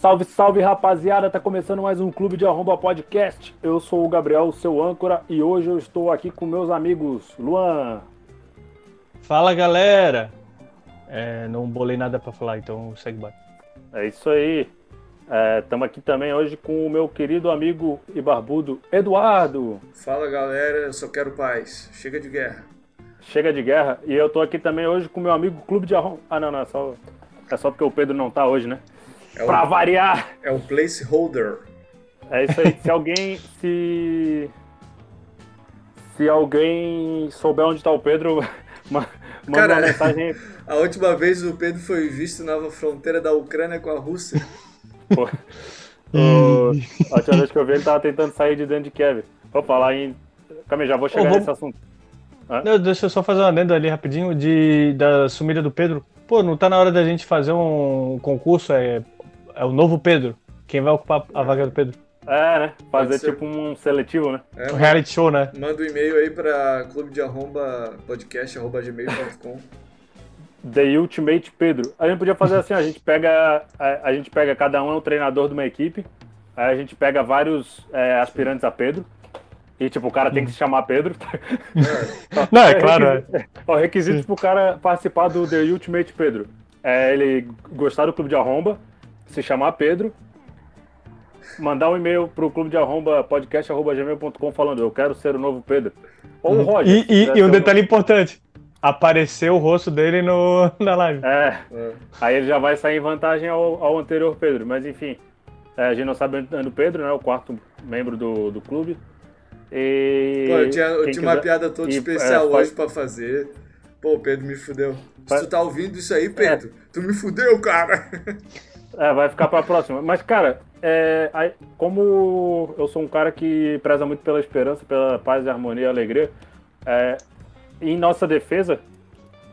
Salve, salve rapaziada, tá começando mais um Clube de Arromba Podcast. Eu sou o Gabriel, seu âncora, e hoje eu estou aqui com meus amigos Luan. Fala galera! É, não bolei nada pra falar, então segue baixo. É isso aí. Estamos aqui também hoje com o meu querido amigo e barbudo Eduardo. Fala galera, eu só quero paz. Chega de guerra. Chega de guerra. E eu tô aqui também hoje com o meu amigo Clube de Arromba. Ah, não, não, é só, é só porque o Pedro não tá hoje, né? É Pra o, variar. é o placeholder. É isso aí. Se alguém. Se. Se alguém souber onde tá o Pedro, ma- manda Cara, uma mensagem. A última vez o Pedro foi visto na fronteira da Ucrânia com a Rússia. Pô. O- a última vez que eu vi ele tava tentando sair de dentro de Kiev. Vou falar em. Calma aí, já vou chegar vamos- nesse assunto. Não, deixa eu só fazer uma adendo ali rapidinho de, da sumida do Pedro. Pô, não tá na hora da gente fazer um concurso? É, é o novo Pedro. Quem vai ocupar a vaga do Pedro? É, né? Fazer tipo um seletivo, né? É, Um reality show, né? manda um e-mail aí pra clube de arromba podcast arroba gmail.com. The Ultimate Pedro. A gente podia fazer assim, a gente pega. A, a gente pega cada um é um treinador de uma equipe. Aí a gente pega vários é, aspirantes a Pedro. E tipo, o cara tem que se chamar Pedro. Não, é claro. é. requisito, ó, requisitos pro cara participar do The Ultimate Pedro. É ele gostar do clube de arromba, se chamar Pedro, mandar um e-mail pro clube de arromba podcast.gmail.com falando eu quero ser o novo Pedro. Ou o Roger. E, e- e um o detalhe importante: apareceu o rosto dele no, na live. É, É. aí ele já vai sair em vantagem ao, ao anterior Pedro. Mas enfim, é, a gente não sabe onde o Pedro, né? O quarto membro do, do clube. E. Pô, eu tinha, eu tinha uma piada toda e, especial é, hoje pra fazer. Pô, o Pedro me fudeu. Se tu tá ouvindo isso aí, Pedro, tu me fudeu, cara. É, vai ficar pra próxima. Mas, cara, é, aí, como eu sou um cara que preza muito pela esperança, pela paz, harmonia e alegria, é, em nossa defesa,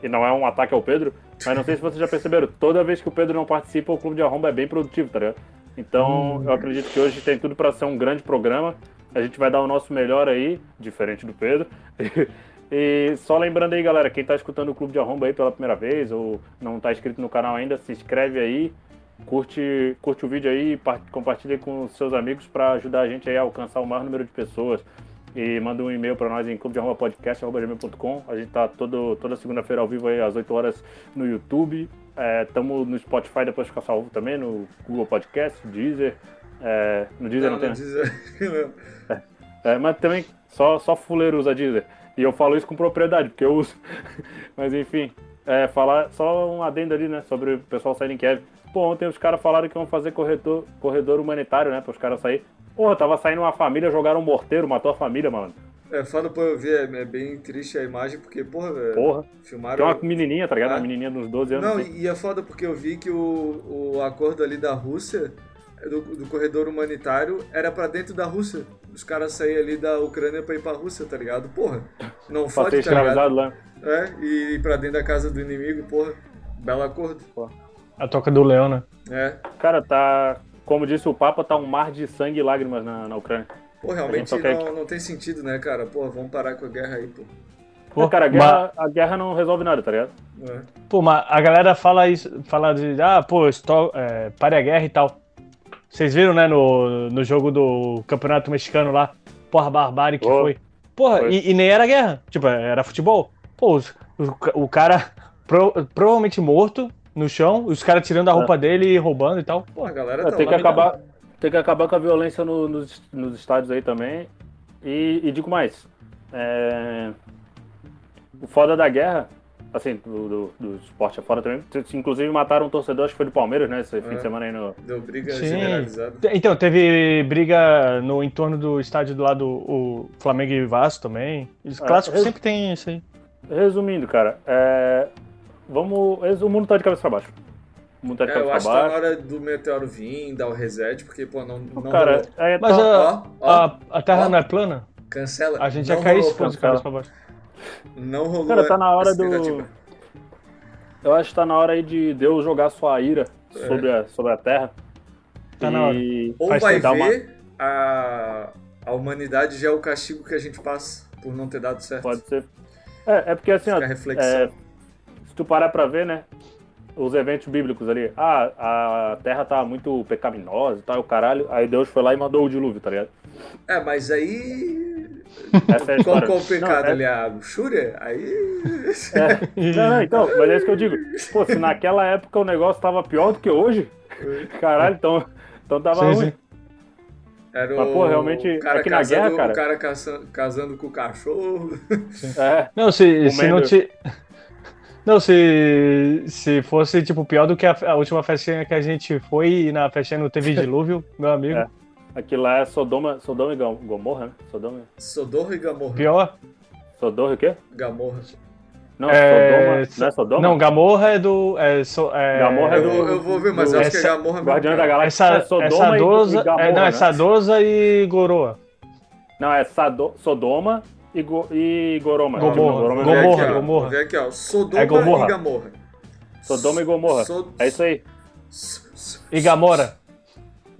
e não é um ataque ao Pedro, mas não sei se vocês já perceberam, toda vez que o Pedro não participa, o Clube de Arromba é bem produtivo, tá ligado? Então, eu acredito que hoje tem tudo pra ser um grande programa. A gente vai dar o nosso melhor aí, diferente do Pedro. E só lembrando aí, galera, quem tá escutando o Clube de Arromba aí pela primeira vez ou não tá inscrito no canal ainda, se inscreve aí, curte, curte o vídeo aí e par- compartilha com seus amigos para ajudar a gente a alcançar o maior número de pessoas. E manda um e-mail para nós em clubedearrombapodcast.com. A gente tá todo, toda segunda-feira ao vivo aí às 8 horas no YouTube. Estamos no Spotify, depois fica salvo também, no Google Podcast, Deezer. É, no Deezer não, Não, tem, não né? diz- É, mas também só, só fuleiro usa Deezer. E eu falo isso com propriedade, porque eu uso. mas enfim, é, falar só um adendo ali, né? Sobre o pessoal sair em Kiev. Pô, ontem os caras falaram que iam fazer corredor, corredor humanitário, né? Para os caras sair. Porra, tava saindo uma família, jogaram um morteiro, matou a família, mano. É foda pra eu ver, é, é bem triste a imagem, porque, porra, velho, Porra. filmaram. Tem uma menininha, tá ligado? Ah. Uma menininha uns 12 anos. Não, assim. e é foda porque eu vi que o, o acordo ali da Rússia, do, do corredor humanitário, era pra dentro da Rússia. Os caras saíam ali da Ucrânia pra ir pra Rússia, tá ligado? Porra, não fode, tá ligado? lá. É, e ir pra dentro da casa do inimigo, porra. Belo acordo. A toca do leão, né? É. Cara, tá. Como disse o Papa, tá um mar de sangue e lágrimas na, na Ucrânia. Pô, realmente só quer não, não tem sentido, né, cara? Pô, vamos parar com a guerra aí, pô. Pô, cara, a mas- guerra, a guerra não resolve nada, tá ligado? É. Pô, mas a galera fala isso, fala de, ah, pô, estou, é, pare a guerra e tal. Vocês viram, né, no, no jogo do Campeonato Mexicano lá, porra, barbárie que Pô. foi. Porra, Foi. E, e nem era guerra, tipo, era futebol. Pô, o, o cara pro- provavelmente morto no chão, os caras tirando a roupa dele e roubando e tal. Pô, a galera É, tá tem, que acabar, tem que acabar com a violência no- nos, nos estádios aí também. E, e digo mais, é, o foda da guerra, assim, do, do, do esporte é foda também. Inclusive mataram um torcedor, acho que foi do Palmeiras, né? Esse fim É. de semana aí no. Deu briga Sim. generalizada. Então, teve briga no entorno do estádio do lado o Flamengo e Vasco também. Os É, clássicos eu- sempre tem isso aí. Resumindo, cara, é, vamos. O mundo tá de cabeça pra baixo. O mundo tá de É, eu cabeça acho pra que tá na baixo. hora do meteoro vir, dar o reset, porque, pô, não, não Cara, é, Mas tá- a, Ó, ó, a, a Terra ó. não é plana? cancela. A gente não ia cair rolou, se fosse de cabeça pra baixo. Não rolou. Cara, tá na hora do. Eu acho que tá na hora aí de Deus jogar sua ira É. sobre, a, sobre a Terra. Tá na hora. E Ou Faz vai dar uma- ver, a, a humanidade já é o castigo que a gente passa por não ter dado certo. pode ser. É, é porque assim, ó, Fica a reflexão. é, tu parar pra ver, né? os eventos bíblicos ali. Ah, a terra tá muito pecaminosa e tal, o caralho. Aí Deus foi lá e mandou o dilúvio, tá ligado? É, mas aí. Essa é a Qual, história. qual o pecado Não, é- ali? A luxúria? Aí. É. Não, não, então, mas é isso que eu digo. Pô, se naquela época o negócio tava pior do que hoje, caralho, então, então tava Sim, ruim. sim. Era Mas, o pô, realmente, o cara aqui na casando, guerra, cara- O cara caçando- casando com o cachorro. É, Não, se, se não te. Não, se, se fosse, tipo, pior do que a, a última festinha que a gente foi e na festinha não teve dilúvio, meu amigo. É. aquilo lá é Sodoma, Sodoma e Gom- Gomorra, né? Sodoma, Sodorra e Gamorra. Pior? Sodoma e o quê? Gamorra. Não, É, Sodoma, não é Sodoma? Não, Gamorra é do. É, so, é, Gamorra é Eu, do- vou- eu vou ver, mas eu acho que é essa- Gamorra mesmo. Guardiões da. Galáxia Essa, é Sodoma essa e- doza, e Gamorra, é, não, né? essa doza e Goroa. Não, é Sado- Sodoma e, Go- e Goroma. Gomorra, Goroma Vou é- Gomorra, aqui. Gomorra. Ó. Sodoma É Gomorra. e Gamorra. Sodoma e Gomorra. So- É isso aí. E Gamora.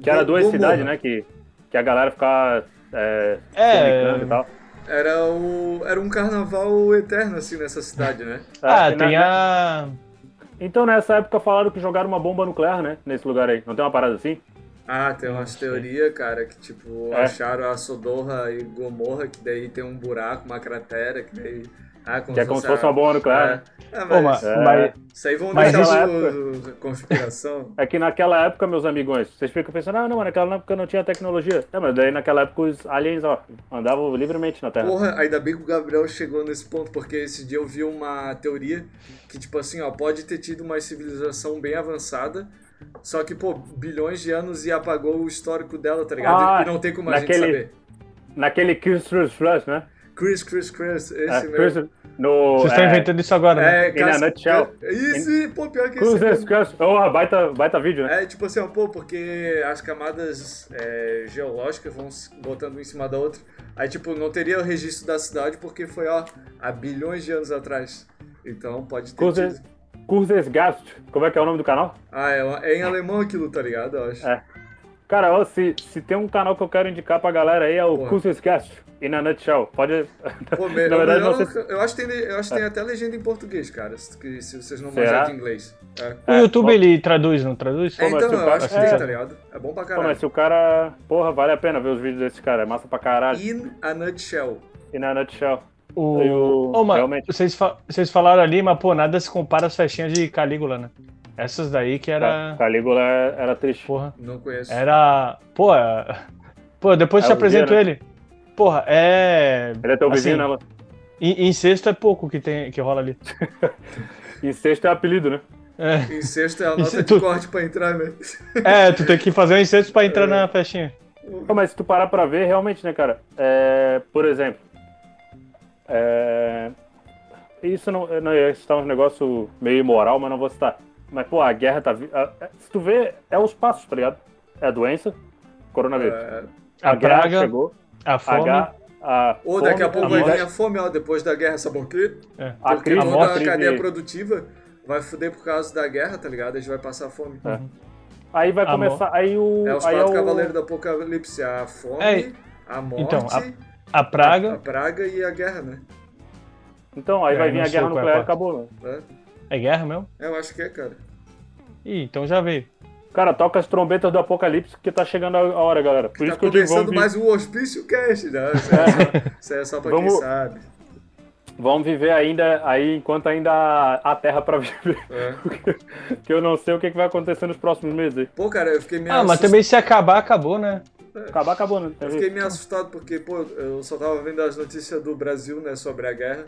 Que era duas Gomorra. cidades, né? Que, que a galera ficava é, É. e tal. Era, o, era um carnaval eterno, assim, nessa cidade, né? Ah, É, e na- tem a. Então nessa época falaram que jogaram uma bomba nuclear, né? Nesse lugar aí. Não tem uma parada assim? Ah, tem umas teorias, cara, que tipo, É. acharam a Sodorra e Gomorra, que daí tem um buraco, uma cratera, que daí. Ah, Que é como se fosse uma bomba nuclear. né? É, é, mas, mas, É. mas- Isso aí vão Mas deixar o, o- conspiração. É que naquela época, meus amigões, vocês ficam pensando, ah, não, mas naquela época não tinha tecnologia. É, mas daí naquela época os aliens, ó, andavam livremente na Terra. Porra, ainda bem que o Gabriel chegou nesse ponto, porque esse dia eu vi uma teoria que, tipo assim, ó, pode ter tido uma civilização bem avançada, só que, pô, bilhões de anos e apagou o histórico dela, tá ligado? Ah, e não tem como a gente naquele- saber. Naquele Kiss Through Flash, né? Chris, Chris, Chris, esse É, mesmo. Chris, no, Vocês estão é, inventando isso agora, né? É, In a nutshell. Isso, e, pô, pior que Cruises esse. Crash. Oh, baita, baita vídeo, né? É, tipo assim, ó, pô, porque as camadas é, geológicas vão se botando um em cima da outra. Aí, tipo, não teria o registro da cidade porque foi, ó, há bilhões de anos atrás. Então, pode ter Cruises, tido. Gast. Como é que é o nome do canal? Ah, é, é em alemão aquilo, tá ligado? Eu acho. É. Cara, ó, se, se tem um canal que eu quero indicar pra galera aí é o Porra. Cruises Cast. In a nutshell. Pode. Pô, me, Na verdade, melhor- não sei se- eu acho que tem, eu acho que tem até legenda em português, cara, se, se vocês não manjarem de inglês. É. O É, YouTube bom. ele traduz, não traduz? É, então, o eu cara- acho que é. tem, tá ligado? É bom pra Pô, caralho. mas se o cara. Porra, vale a pena ver os vídeos desse cara. É massa pra caralho. In a nutshell. In a nutshell. O... Eu- Ô, mano, realmente- vocês, fa- vocês falaram ali, mas pô, nada se compara às festinhas de Calígula, né? Essas daí que era. Calígula era triste. Porra. Não conheço. Era. Pô, é- pô depois É te o apresento né? ele. Porra, é. Ele é teu vizinho, assim, né? Em sexto é pouco que, tem, que rola ali. Incesto é apelido, né? É, Em sexto é a nota é de corte pra entrar, né? é, tu tem que fazer um incesto pra entrar na festinha. Pô, mas se tu parar pra ver, realmente, né, cara? É, por exemplo, é, isso não, eu não ia citar um negócio meio imoral, mas não vou citar. Mas, pô, a guerra tá. a- a- Se tu vê, é os passos, tá ligado? É a doença, coronavírus. É, A, guerra praga, chegou, a a, fome. ga- a Ou daqui a fome, pouco vai morte, vir a fome, ó, depois da guerra, sabe por quê? é. a Porque crise, toda a a crise- cadeia produtiva vai fuder por causa da guerra, tá ligado? A gente vai passar fome. É. Aí vai A começar. Aí o. É os aí quatro o- cavaleiros do apocalipse, a fome, É, a morte, então, a a, praga. praga e a guerra, né? Então, aí É, vai vir a guerra é a nuclear e acabou, né? É, É guerra mesmo? eu acho que é, cara. Ih, então já veio. Cara, toca as trombetas do apocalipse que tá chegando a a hora, galera. Por isso tá que eu digo, vamos, mais um Hospício Cast, né? Isso é só, isso é só pra Vamos- quem sabe. vamos viver ainda aí enquanto ainda há terra pra viver. É. que eu não sei o que, que vai acontecer nos próximos meses aí. Pô, cara, eu fiquei meio Ah, mas assustado. também se acabar, acabou, né? Acabar, acabou, né? Eu fiquei meio assustado porque, pô, eu só tava vendo as notícias do Brasil, né, sobre a guerra.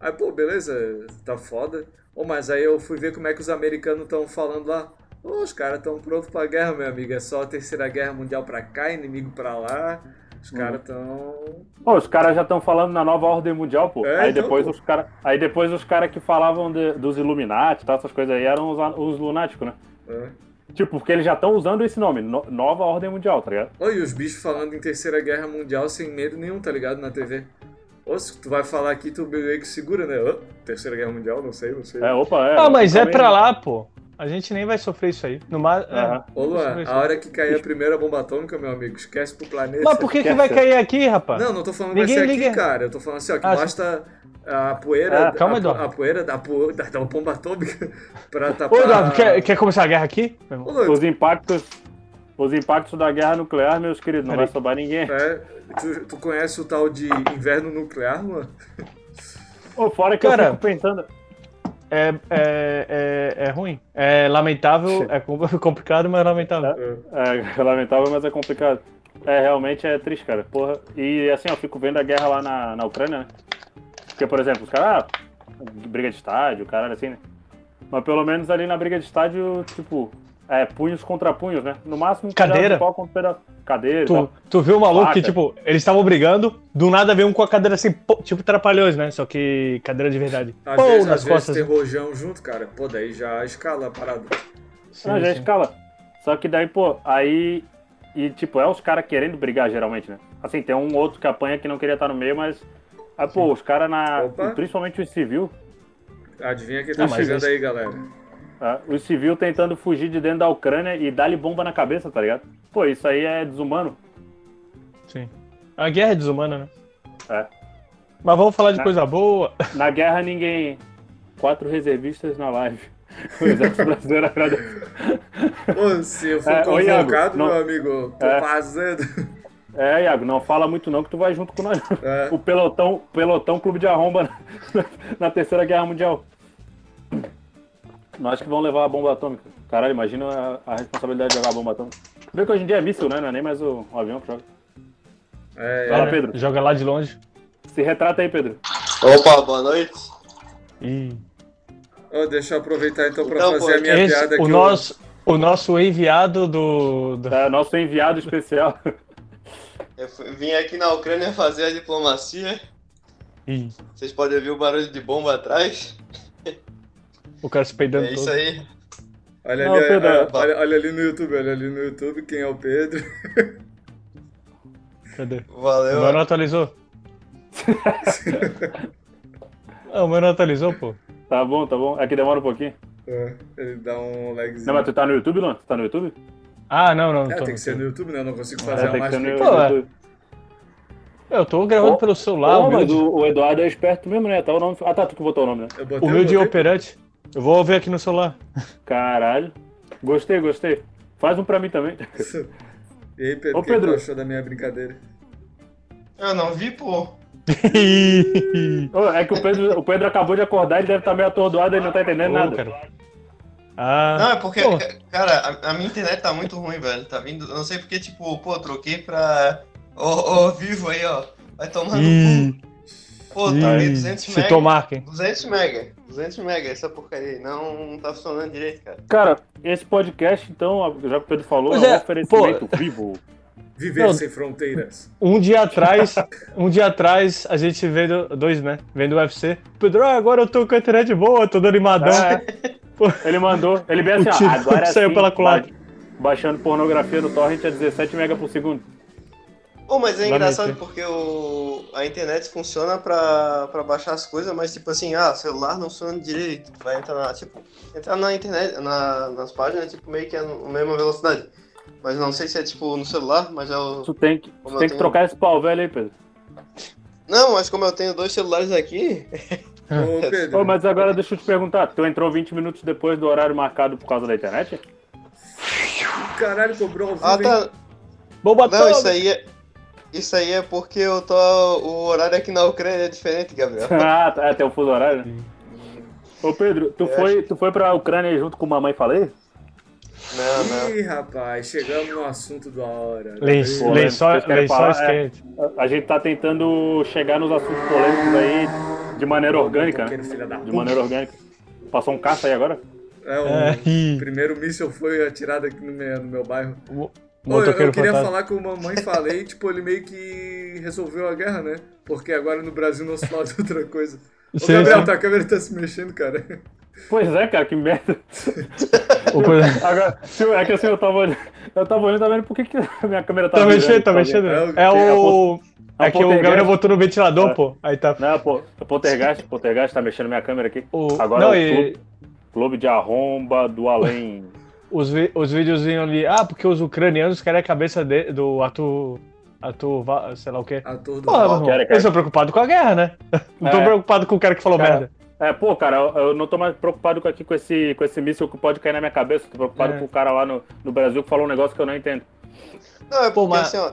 Aí, pô, beleza, tá foda. Ô, mas aí eu fui ver como é que os americanos estão falando lá. Ô, os caras estão prontos pra guerra, meu amigo. É só a terceira guerra mundial pra cá, inimigo pra lá. Os Uhum. caras tão. Pô, os caras já estão falando na nova ordem mundial, pô. É, aí, então, depois pô. os cara, aí depois os caras que falavam de- dos Illuminati, tá, essas coisas aí, eram os, os lunáticos, né? É. Tipo, porque eles já estão usando esse nome, no- nova ordem mundial, tá ligado? E os bichos falando em terceira guerra mundial sem medo nenhum, tá ligado? Na TV. Ô, se tu vai falar aqui, tu meio que segura, né? Ô, terceira guerra mundial, não sei, não sei. É, opa, é. Ah, mas é pra lá, pô. A gente nem vai sofrer isso aí. No mar... Aham. Ô Luan, a hora que cair a primeira bomba atômica, meu amigo, esquece pro planeta. Mas por que, que vai cair aqui, rapaz? Não, não tô falando que vai Ninguém ser aqui, liga. cara. Eu tô falando assim, ó, que Ah, basta a poeira. Ah, calma, a, Eduardo. a poeira da, da, da bomba atômica pra Ô, tapar. Eduardo, quer, quer começar a guerra aqui? Ô, Luan, Os impactos. Os impactos da guerra nuclear, meus queridos, não Peraí. vai sobrar ninguém. é, tu, tu conhece o tal de inverno nuclear, Luan? Ô, fora que Cara, eu fico pensando. É, é, é, é ruim. É lamentável, é com- complicado, mas lamentável. É lamentável, mas é complicado. É, realmente é triste, cara. Porra. E assim, eu fico vendo a guerra lá na, na Ucrânia, né? Porque, por exemplo, os caras. Ah, briga de estádio, caralho, assim, né? Mas pelo menos ali na briga de estádio, tipo. É, punhos contra punhos, né? No máximo, um Cadeira. de pau contra pedaço. Cadeira Tu, tu viu o maluco que, Faca. tipo, eles estavam brigando, do nada veio um com a cadeira assim, pô, tipo trapalhões, né? Só que cadeira de verdade. Às Pô, vezes, nas às vezes costas. tem rojão junto, cara. Pô, daí já escala a parada. Sim, Não, já sim. escala. Só que daí, pô, aí. E, tipo, é os caras querendo brigar, geralmente, né? Assim, tem um outro que apanha que não queria estar no meio, mas. Aí, pô, os caras na. Opa. Principalmente os civil. Adivinha quem tá Ah, chegando esse- aí, galera? Ah, os civil tentando fugir de dentro da Ucrânia e dar-lhe bomba na cabeça, tá ligado? Pô, isso aí é desumano. Sim. A guerra é desumana, né? É. Mas vamos falar de Na- coisa boa. Na guerra, ninguém. Quatro reservistas na live. O exército brasileiro agradece. Pô, se eu for É, ô, Iago, convocado, não- meu amigo, tô É. vazando. É, Iago, não fala muito não que tu vai junto com nós. É. O pelotão, pelotão clube de arromba na, na terceira guerra mundial. Nós que vamos levar a bomba atômica. Caralho, imagina a, a responsabilidade de jogar a bomba atômica. Vê que hoje em dia é míssil, né? Não é nem mais o, o avião que joga. É, Fala, né? Pedro. Joga lá de longe. Se retrata aí, Pedro. Opa, boa noite. E Ó, deixa eu aproveitar então pra Então, fazer pô, a minha esse, piada o aqui. nosso, o nosso enviado do, do- É, nosso enviado especial. Eu fui- vim aqui na Ucrânia fazer a diplomacia. Ih, Vocês podem ouvir o barulho de bomba atrás. O cara se peidando É isso todo. aí. Olha, Não, ali, Pedro, olha, é- olha, olha ali no YouTube, olha ali no YouTube quem é o Pedro. Cadê? O meu Valeu. não atualizou. ah, o meu não atualizou, pô. Tá bom, tá bom. É que demora um pouquinho. É, ele dá um lagzinho. Não, mas tu tá no YouTube, Luan? Tu tá no YouTube? Ah, não, não. É, tô tem que ser no YouTube. YouTube, né? Eu não consigo É, fazer a tem que ser mágica. no Pô, é. YouTube. Eu tô gravando Ó, pelo celular, humilde, o, o Eduardo é esperto mesmo, né? Tá o nome... Ah, tá, tu que botou o nome, né? Eu botei, humilde e eu botei. operante. Eu vou ver aqui no celular. Caralho. Gostei, gostei. Faz um pra mim também. E aí, Pedro, Ô, o que Pedro. tu achou da minha brincadeira? Eu não vi, pô. É que o Pedro, o Pedro acabou de acordar, ele deve estar meio atordoado, ele não tá entendendo Ô, nada. cara. Ah, Não, é porque, pô. ca- cara, a, a minha internet tá muito ruim, velho. Tá vindo. Eu não sei porque, tipo, pô, troquei pra. Ô, ô, vivo aí, ó. Vai tomar no Ih, cu. Pô, tá aí 200 se mega. tomar, quem? 200 mega. 200 mega, essa porcaria aí. Não, não tá funcionando direito, cara. Cara, esse podcast, então, já que o Pedro falou, Pois é um é, oferecimento vivo. Viver Não. sem fronteiras. Um dia atrás, um dia atrás, a gente vendo dois, né? Vendo o UFC. Pedro, ah, agora eu tô com a internet boa, tô dando animadão. É. Ele mandou, ele bem assim, ó, tiro agora saiu sim, pela culatra. ba- Baixando pornografia no torrent a 17 mega por segundo. Pô, mas é engraçado porque o, a internet funciona pra, pra baixar as coisas, mas tipo assim, ah, celular não funciona direito. Vai entrar na, tipo, entrar na internet, na, nas páginas, tipo, meio que é a mesma velocidade. Mas não sei se é tipo no celular, mas é o. Tu tem que, tu tem que tenho- trocar esse pau velho aí, Pedro. Não, mas como eu tenho dois celulares aqui, Ô, Pedro, Ô, mas agora deixa eu te perguntar, tu entrou 20 minutos depois do horário marcado por causa da internet? caralho, cobrou Ah, tá. Bomba Não, isso aí é. Isso aí é porque eu tô. O horário aqui na Ucrânia é diferente, Gabriel. ah, tá, é, tem o fuso horário, né? Ô, Pedro, tu Eu foi, tu foi pra Ucrânia junto com mamãe falei? Não, não. Ih, rapaz, chegamos no assunto da hora. Pô, lençóis lençóis falar? É. quentes. A- A gente tá tentando chegar nos assuntos polêmicos aí de maneira orgânica, né? De maneira orgânica. Passou um caça aí agora? É, o É, primeiro míssil foi atirado aqui no meu, no meu bairro. O eu, queria fantasma. falar com a mamãe falei, tipo, ele meio que resolveu a guerra, né? Porque agora no Brasil não se fala de outra coisa. Ô, Sim, Gabriel, sim. tua câmera tá se mexendo, cara. Pois é, cara, que merda. O coisa- Agora, é que assim, eu tava olhando, eu tava olhando, tava vendo por que, que a minha câmera tá Tá virando, mexendo, tá mexendo. É o- É o. é É o que o. Gabriel botou no ventilador, É. pô. Aí tá. Não, pô, o poltergeist, o poltergeist tá mexendo minha câmera aqui. O... Agora Não, o e... Clube de arromba do além. Os, vi- os videozinhos ali, ah, porque os ucranianos querem a cabeça de- do. Arthur, Va- sei lá o quê. Ator do Porra, irmão, quero, quero. eles estão preocupados com a guerra, né? Não estão É. preocupados com o cara que falou Cara, merda. É, pô, cara, eu, eu não tô mais preocupado com, aqui com esse, com esse míssil que pode cair na minha cabeça. Tô preocupado É. com o cara lá no, no Brasil que falou um negócio que eu não entendo. Não, é Pô, porque mas- assim, ó.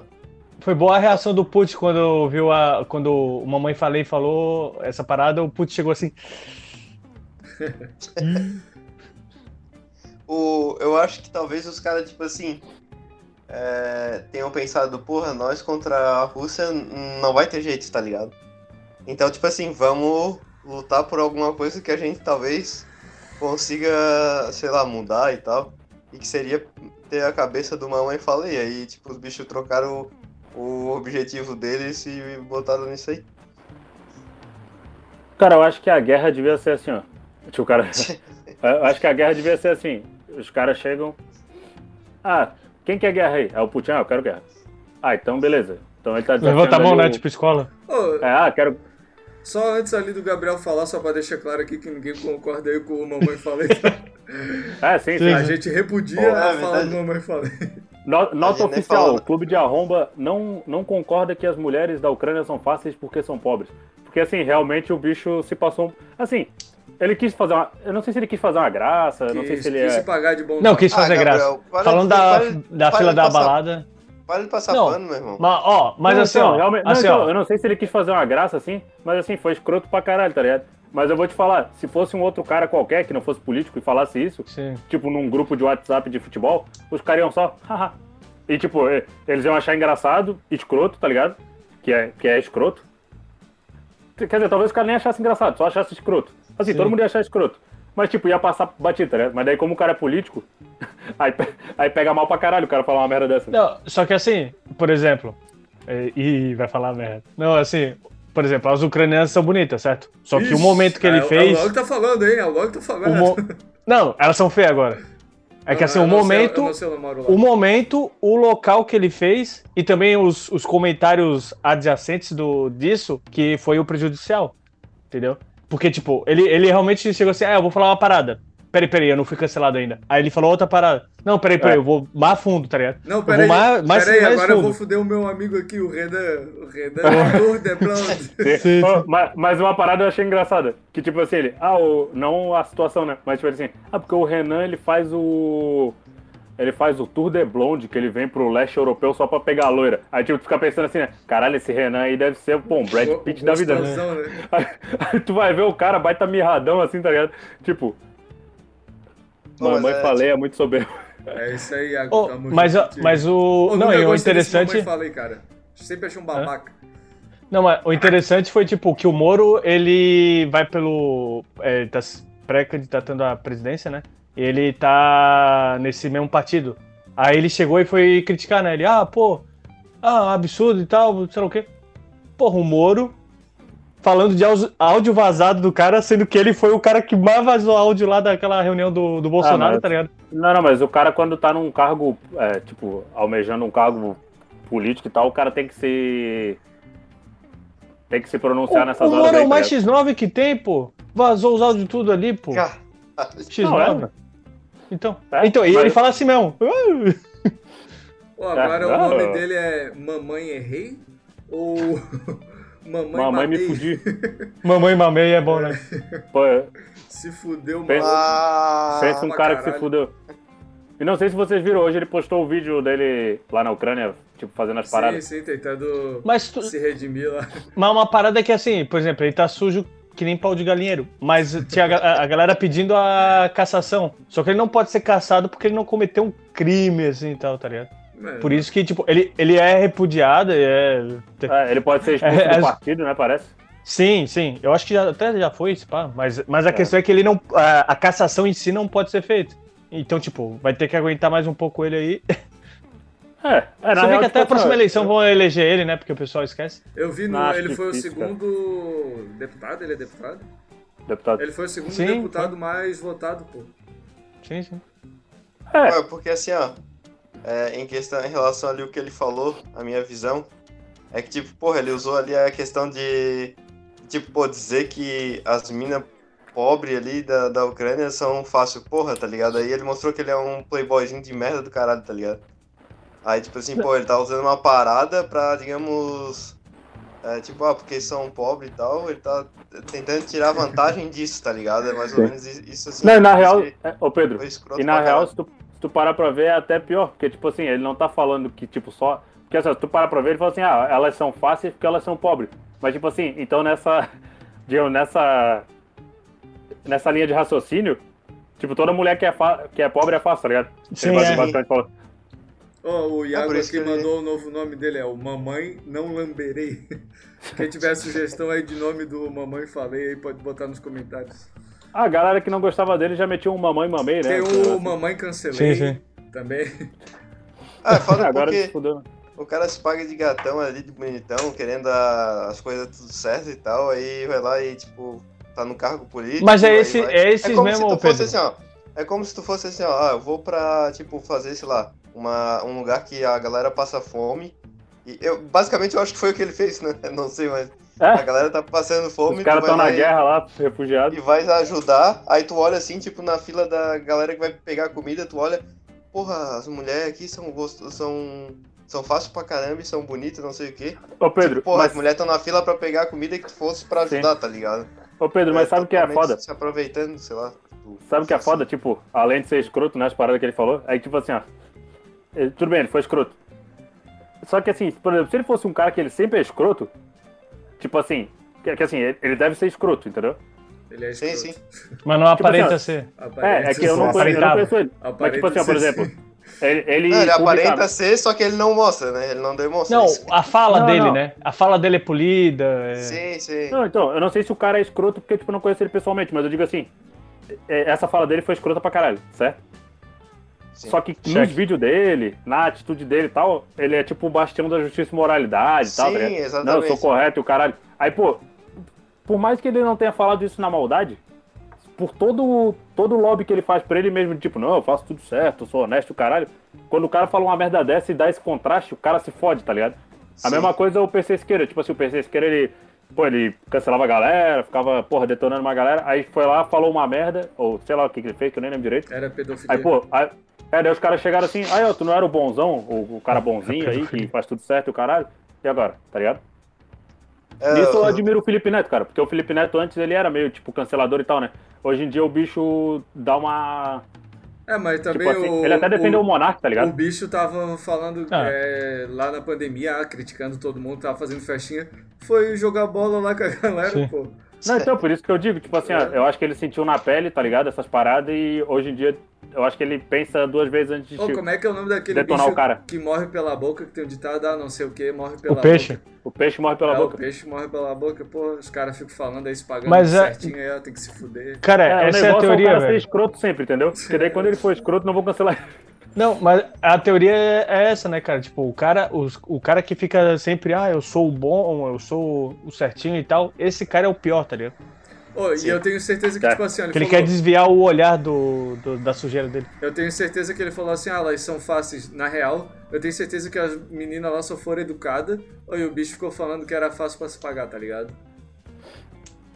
Foi boa a reação do Putz quando viu a. Quando o Mamãe Falei falou essa parada, o Putz chegou assim. O, eu acho que talvez os caras, tipo assim, é, tenham pensado, porra, nós contra a Rússia não vai ter jeito, tá ligado? Então, tipo assim, vamos lutar por alguma coisa que a gente talvez consiga, sei lá, mudar e tal. E que seria ter a cabeça do mamãe falei. Aí, tipo, os bichos trocaram o, o objetivo deles e botaram nisso aí. Cara, eu acho que a guerra devia ser assim, ó. Tipo, cara. eu acho que a guerra devia ser assim. Os caras chegam. Ah, quem quer guerra aí? É o Putin, ah, eu quero guerra. Ah, então beleza. Então ele tá Levanta a mão, né? o- Tipo escola. Ô, É, ah, quero. Só antes ali do Gabriel falar, só pra deixar claro aqui que ninguém concorda aí com o Mamãe Falei. É, sim, sim. A gente repudia Pô, é a fala verdade. do Mamãe Falei. No- Nota oficial, fala. o clube de arromba não, não concorda que as mulheres da Ucrânia são fáceis porque são pobres. Porque, assim, realmente o bicho se passou... um- Assim, ele quis fazer uma... Eu não sei se ele quis fazer uma graça, eu não sei Quis, se ele quis se é... pagar de bom Não, quis Ah, fazer Gabriel, graça. Falando da, para- da para fila de da passar- balada. Para de passar Não. pano, meu irmão. Mas, ó, mas Não, assim, então, ó. realmente- não, assim, então, ó. Eu não sei se ele quis fazer uma graça, assim, mas, assim, foi escroto pra caralho, tá ligado? Mas eu vou te falar, se fosse um outro cara qualquer que não fosse político e falasse isso, Sim. tipo, num grupo de WhatsApp de futebol, os caras iam só, haha. E, tipo, eles iam achar engraçado, escroto, tá ligado? Que é, que é escroto. Quer dizer, talvez os caras nem achassem engraçado, só achasse escroto. Assim, Sim. todo mundo ia achar escroto. Mas, tipo, ia passar tá ligado? Mas daí, como o cara é político, aí, aí pega mal pra caralho o cara falar uma merda dessa. Não, só que assim, por exemplo. é, Ih, vai falar merda. Não, assim, por exemplo, as ucranianas são bonitas, certo? Só que o Ixi, momento que ele é, fez. É o Log tá falando, hein? É o Log tá o falando. mo- Não, elas são feias agora. É que assim, o momento. sei o. O momento, o local que ele fez e também os, os comentários adjacentes do, disso, que foi o prejudicial. Entendeu? Porque, tipo, ele, ele realmente chegou assim: ah, eu vou falar uma parada. Peraí, peraí, eu não fui cancelado ainda. Aí ele falou outra parada. Não, peraí, peraí, É. eu vou mais fundo, tá ligado? Não, eu peraí. vou mais, mais, peraí, mais agora eu fundo. vou foder o meu amigo aqui, o Renan. O Renan. Sim. Ó, mas, mas uma parada eu achei engraçada. Que tipo assim, ele. Ah, o, não a situação, né? Mas tipo assim, ah, porque o Renan ele faz o. Ele faz o Tour de Blonde, que ele vem pro leste europeu só pra pegar a loira. Aí tipo, tu fica pensando assim, né? Caralho, esse Renan aí deve ser, pô, um Brad Pitt da vida, né? Né? Aí, aí tu vai ver o cara, baita mirradão assim, tá ligado? Tipo. Pô, Mamãe é, falei, é muito soberbo. É isso aí, Iago. Oh, mas, mas o. Pô, não, e o interessante. Mamãe Falei, cara. Sempre achei um babaca. Não, mas o interessante foi, tipo, que o Moro, ele vai pelo. É, ele tá pré-candidatando à presidência, né? Ele tá nesse mesmo partido. Aí ele chegou e foi criticar, né? Ele, ah, pô, ah, absurdo e tal, sei lá o quê. Porra, o Moro falando de áudio- áudio vazado do cara, sendo que ele foi o cara que mais vazou áudio lá daquela reunião do, do Bolsonaro, mas- tá ligado? Não, não, mas o cara quando tá num cargo, é, tipo, almejando um cargo político e tal, o cara tem que se. Tem que se pronunciar O, nessas o horas. Moro é o mais ligado? X9 que tem, pô. Vazou os áudios tudo ali, pô. Cara, X9. Não, é. Então, É, então e mas- ele fala assim mesmo. Pô, agora Ah, o nome não. dele é Mamãe Errei? Ou Mamãe Mamãe me Mamei? fudi. Mamãe mamei é bom, né? Pô, é, Se fudeu, Pensa- ah, pensa um cara que se caralho. fudeu. E não sei se vocês viram, hoje ele postou o vídeo dele lá na Ucrânia, tipo, fazendo as Sim, paradas. sim, tentando Mas, tu- se redimir lá. mas uma parada é que assim, por exemplo, ele tá sujo que nem pau de galinheiro. Mas tinha a, a galera pedindo a cassação. Só que ele não pode ser caçado porque ele não cometeu um crime assim e tal, tá ligado? Mano, Por isso que, tipo, ele, ele é repudiado, é. É, ele pode ser expulso É, do as- partido, né, parece. Sim, sim. Eu acho que já, até já foi, pá. Mas, mas a É. questão é que ele não. A, a cassação em si não pode ser feita. Então, tipo, vai ter que aguentar mais um pouco ele aí. É, é Você vê que até tipo, a próxima eleição vão eleger ele, né? Porque o pessoal esquece. Eu vi no. Acho ele foi difícil, o segundo deputado, ele é deputado? Deputado. Ele foi o segundo Sim, deputado mais votado, pô. Sim, sim. É, Ué, porque assim, ó, é, em questão, em relação ali o que ele falou, a minha visão, é que, tipo, porra, ele usou ali a questão de, tipo, pô, dizer que as minas pobre ali da, da Ucrânia são fácil, porra, tá ligado? Aí ele mostrou que ele é um playboyzinho de merda do caralho, tá ligado? Aí, tipo assim, pô, ele tá usando uma parada pra, digamos. É, tipo, ah, porque são pobres e tal, ele tá tentando tirar vantagem disso, tá ligado? É mais ou menos isso assim. Não, e na Foi real, é, ô Pedro, e na real, se tu, se tu parar pra ver, é até pior, porque, tipo assim, ele não tá falando que, tipo, só. Porque assim, se tu parar pra ver, ele fala assim, ah, elas são fáceis porque elas são pobres. Mas, tipo assim, então nessa. Digamos, nessa. Nessa linha de raciocínio, tipo, toda mulher que é, fa- que é pobre é fácil, tá ligado? Sim, Ele é. bastante. Ó, o Iago por isso aqui que ele- mandou o novo nome dele, é o Mamãe Não Lamberei. Quem tiver sugestão aí de nome do Mamãe Falei aí, pode botar nos comentários. Ah, a galera que não gostava dele já metia um mamãe mamei, né? Tem o Mamãe Cancelei Sim, sim. também. Ah, é foda Agora porque o cara se paga de gatão ali, de bonitão, querendo a- as coisas tudo certo e tal, aí vai lá e, tipo, tá no cargo político. Mas é esse, vai- é esses como mesmo, se tu Pedro. fosse assim, ó. É como se tu fosse assim, ó, ah, eu vou pra, tipo, fazer, sei lá, uma, um lugar que a galera passa fome. E eu, basicamente, eu acho que foi o que ele fez, né? Não sei, mas a É, galera tá passando fome. os caras estão na e- guerra lá, refugiados. E vai ajudar, aí tu olha assim, tipo, na fila da galera que vai pegar comida, tu olha, porra, as mulheres aqui são gosto, são. São fáceis pra caramba e são bonitas, não sei o quê. Ô Pedro, tipo, porra, mas, as mulheres estão na fila pra pegar comida que fosse pra Sim. ajudar, tá ligado? ô Pedro, mas sabe o que é foda? Se aproveitando, sei lá. Sabe o que é foda? Tipo, além de ser escroto, né, as paradas que ele falou, aí tipo assim, ó. Ele- tudo bem, ele foi escroto. Só que assim, por exemplo, se ele fosse um cara que ele sempre é escroto, tipo assim, que, que assim, ele, ele deve ser escroto, entendeu? Ele é Sim, escroto. sim. Mas não Tipo assim, aparenta ó, ser. É, é que eu não, Sim, conheço, eu não conheço ele. Mas tipo assim, ó, por exemplo, ele, ele, Não, ele aparenta ser, só que ele não mostra, né? Ele não demonstra Não, isso. a fala Não, dele, não. né? A fala dele é polida. é- Sim, sim. Não, então, eu não sei se o cara é escroto porque, tipo, eu não conheço ele pessoalmente, mas eu digo assim, é, essa fala dele foi escrota pra caralho, certo? Sim. Só que Cheque. nos vídeos dele, na atitude dele e tal, ele é tipo o bastião da justiça e moralidade e tal, Sim, tá exatamente. Não, eu sou correto e o caralho. Aí, pô, por mais que ele não tenha falado isso na maldade, por todo, todo o lobby que ele faz pra ele mesmo, de tipo, não, eu faço tudo certo, eu sou honesto, o caralho. Quando o cara fala uma merda dessa e dá esse contraste, o cara se fode, tá ligado? A Sim. mesma coisa é o PC Esquerda. Tipo assim, o PC Esquerda, ele, pô, ele cancelava a galera, ficava, porra, detonando uma galera, aí foi lá, falou uma merda, ou sei lá o que, que ele fez, que eu nem lembro direito. Era pedofilia. Aí, pô, aí, é, daí os caras chegaram assim, aí, ó, tu não era o bonzão, o, o cara bonzinho aí, que faz tudo certo e o caralho. E agora, tá ligado? É, Nisso eu eu- admiro o Felipe Neto, cara, porque o Felipe Neto antes ele era meio, tipo, cancelador e tal, né? Hoje em dia o bicho dá uma. É, mas também Tipo assim, o, ele até defendeu o, o, Monark, tá o ligado? bicho tava falando Ah. é, lá na pandemia, criticando todo mundo, tava fazendo festinha. Foi jogar bola lá com a galera, Sim. pô. Não, então, por isso que eu digo, tipo assim, ó, eu acho que ele sentiu na pele, tá ligado? Essas paradas, e hoje em dia eu acho que ele pensa duas vezes antes de. Ô, como é que é o nome daquele Detonar bicho o cara. que morre pela boca, que tem um ditado, ah, não sei o que, morre pela O peixe. boca. O peixe morre pela é, boca. o peixe morre pela boca, pô, os caras ficam falando aí, se pagando Mas é- certinho aí, ó, tem que se fuder. Cara, É, o essa é a negócio é o teoria, cara ser velho. escroto sempre, entendeu? Porque daí quando ele for escroto, não vou cancelar ele. Não, mas a teoria é essa, né, cara? Tipo, o cara, os- o cara que fica sempre, ah, eu sou o bom, eu sou o certinho e tal, esse cara é o pior, tá ligado? Ô, e eu tenho certeza que, É. tipo assim, ele Que ele falou, quer desviar o olhar do, do- da sujeira dele. eu tenho certeza que ele falou assim, ah, elas são fáceis. Na real, eu tenho certeza que as meninas lá só foram educadas, e o bicho ficou falando que era fácil pra se pagar, tá ligado?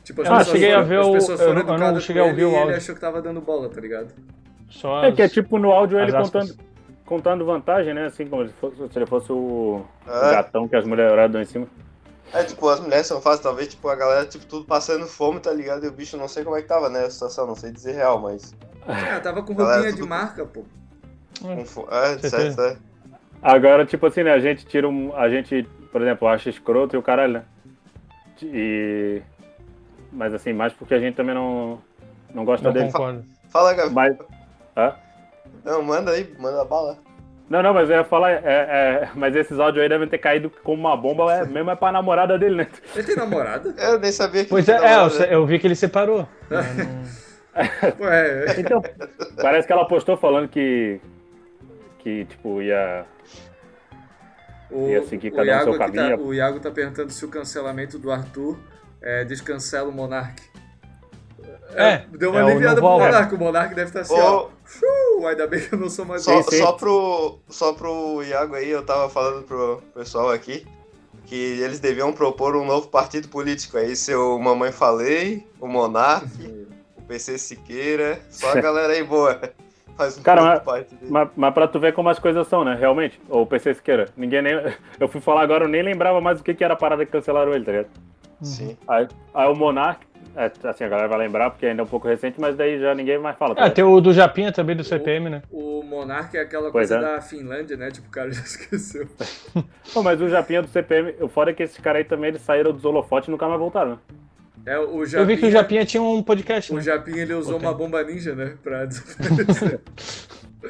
Tipo, as Eu não pessoas cheguei a foram- ver as o- pessoas eu foram não- eu não educadas cheguei a ouvir ele o e ele áudio. achou que tava dando bola, tá ligado? Só É que é as- tipo no áudio ele as aspas. contando, contando vantagem, né? Assim como se, fosse, se ele fosse o É. gatão que as mulheres dão em cima. É, tipo, as mulheres são fáceis, talvez, tipo, a galera, tipo, tudo passando fome, tá ligado? E o bicho, não sei como é que tava, né, a situação, não sei dizer real, mas... Ah, tava com Galera, roupinha de tudo- marca, pô. com fo- É, Certeza. certo, é. Agora, tipo assim, né? A gente tira um. A gente, por exemplo, acha escroto e o caralho, né? E. Mas assim, mais porque a gente também não. Não gosta Não dele. concordo. Fala, Gabi. Mas. Hã? Não, manda aí, manda bala. Não, não, mas eu ia falar, é, é, mas esses áudios aí devem ter caído como uma bomba, é, mesmo é pra namorada dele, né? Ele tem namorada? Eu nem sabia que Pois ele é, é, lá, eu, vi que ele separou. Não- Pô, é, Então, parece que ela postou falando que. Que, tipo, ia. O, Ia seguir o cada um Iago seu aqui tá, caminho. o Iago tá perguntando se o cancelamento do Arthur é, descancela o Monark. É, Deu uma é o aliviada pro. Monark. O Monark deve estar assim, ó. Uh, ainda bem que eu não sou mais só, só, pro, só pro Iago aí, eu tava falando pro pessoal aqui que eles deviam propor um novo partido político. Aí seu Mamãe Falei, o Monark PC Siqueira, só a galera aí boa. Faz um Cara, mas- parte dele. Mas, mas pra tu ver como as coisas são, né? Realmente. Ou o PC Siqueira. Ninguém nem. Eu fui falar agora, eu nem lembrava mais o que, que era a parada que cancelaram ele, tá ligado? Sim. Aí, aí o Monark. É, assim, a galera vai lembrar porque ainda é um pouco recente, mas daí já ninguém mais fala. Ligado? tem o do Japinha também, do CPM, né? O Monark é aquela Pois coisa é. da Finlândia, né? Tipo, o cara já esqueceu. Pô, mas o Japinha do CPM, o foda é que esses caras aí também eles saíram dos holofotes e nunca mais voltaram, né? É, o Eu Japinha, vi que o Japinha tinha um podcast, o né? Japinha ele usou Ok. uma bomba ninja, né? Pra desaparecer.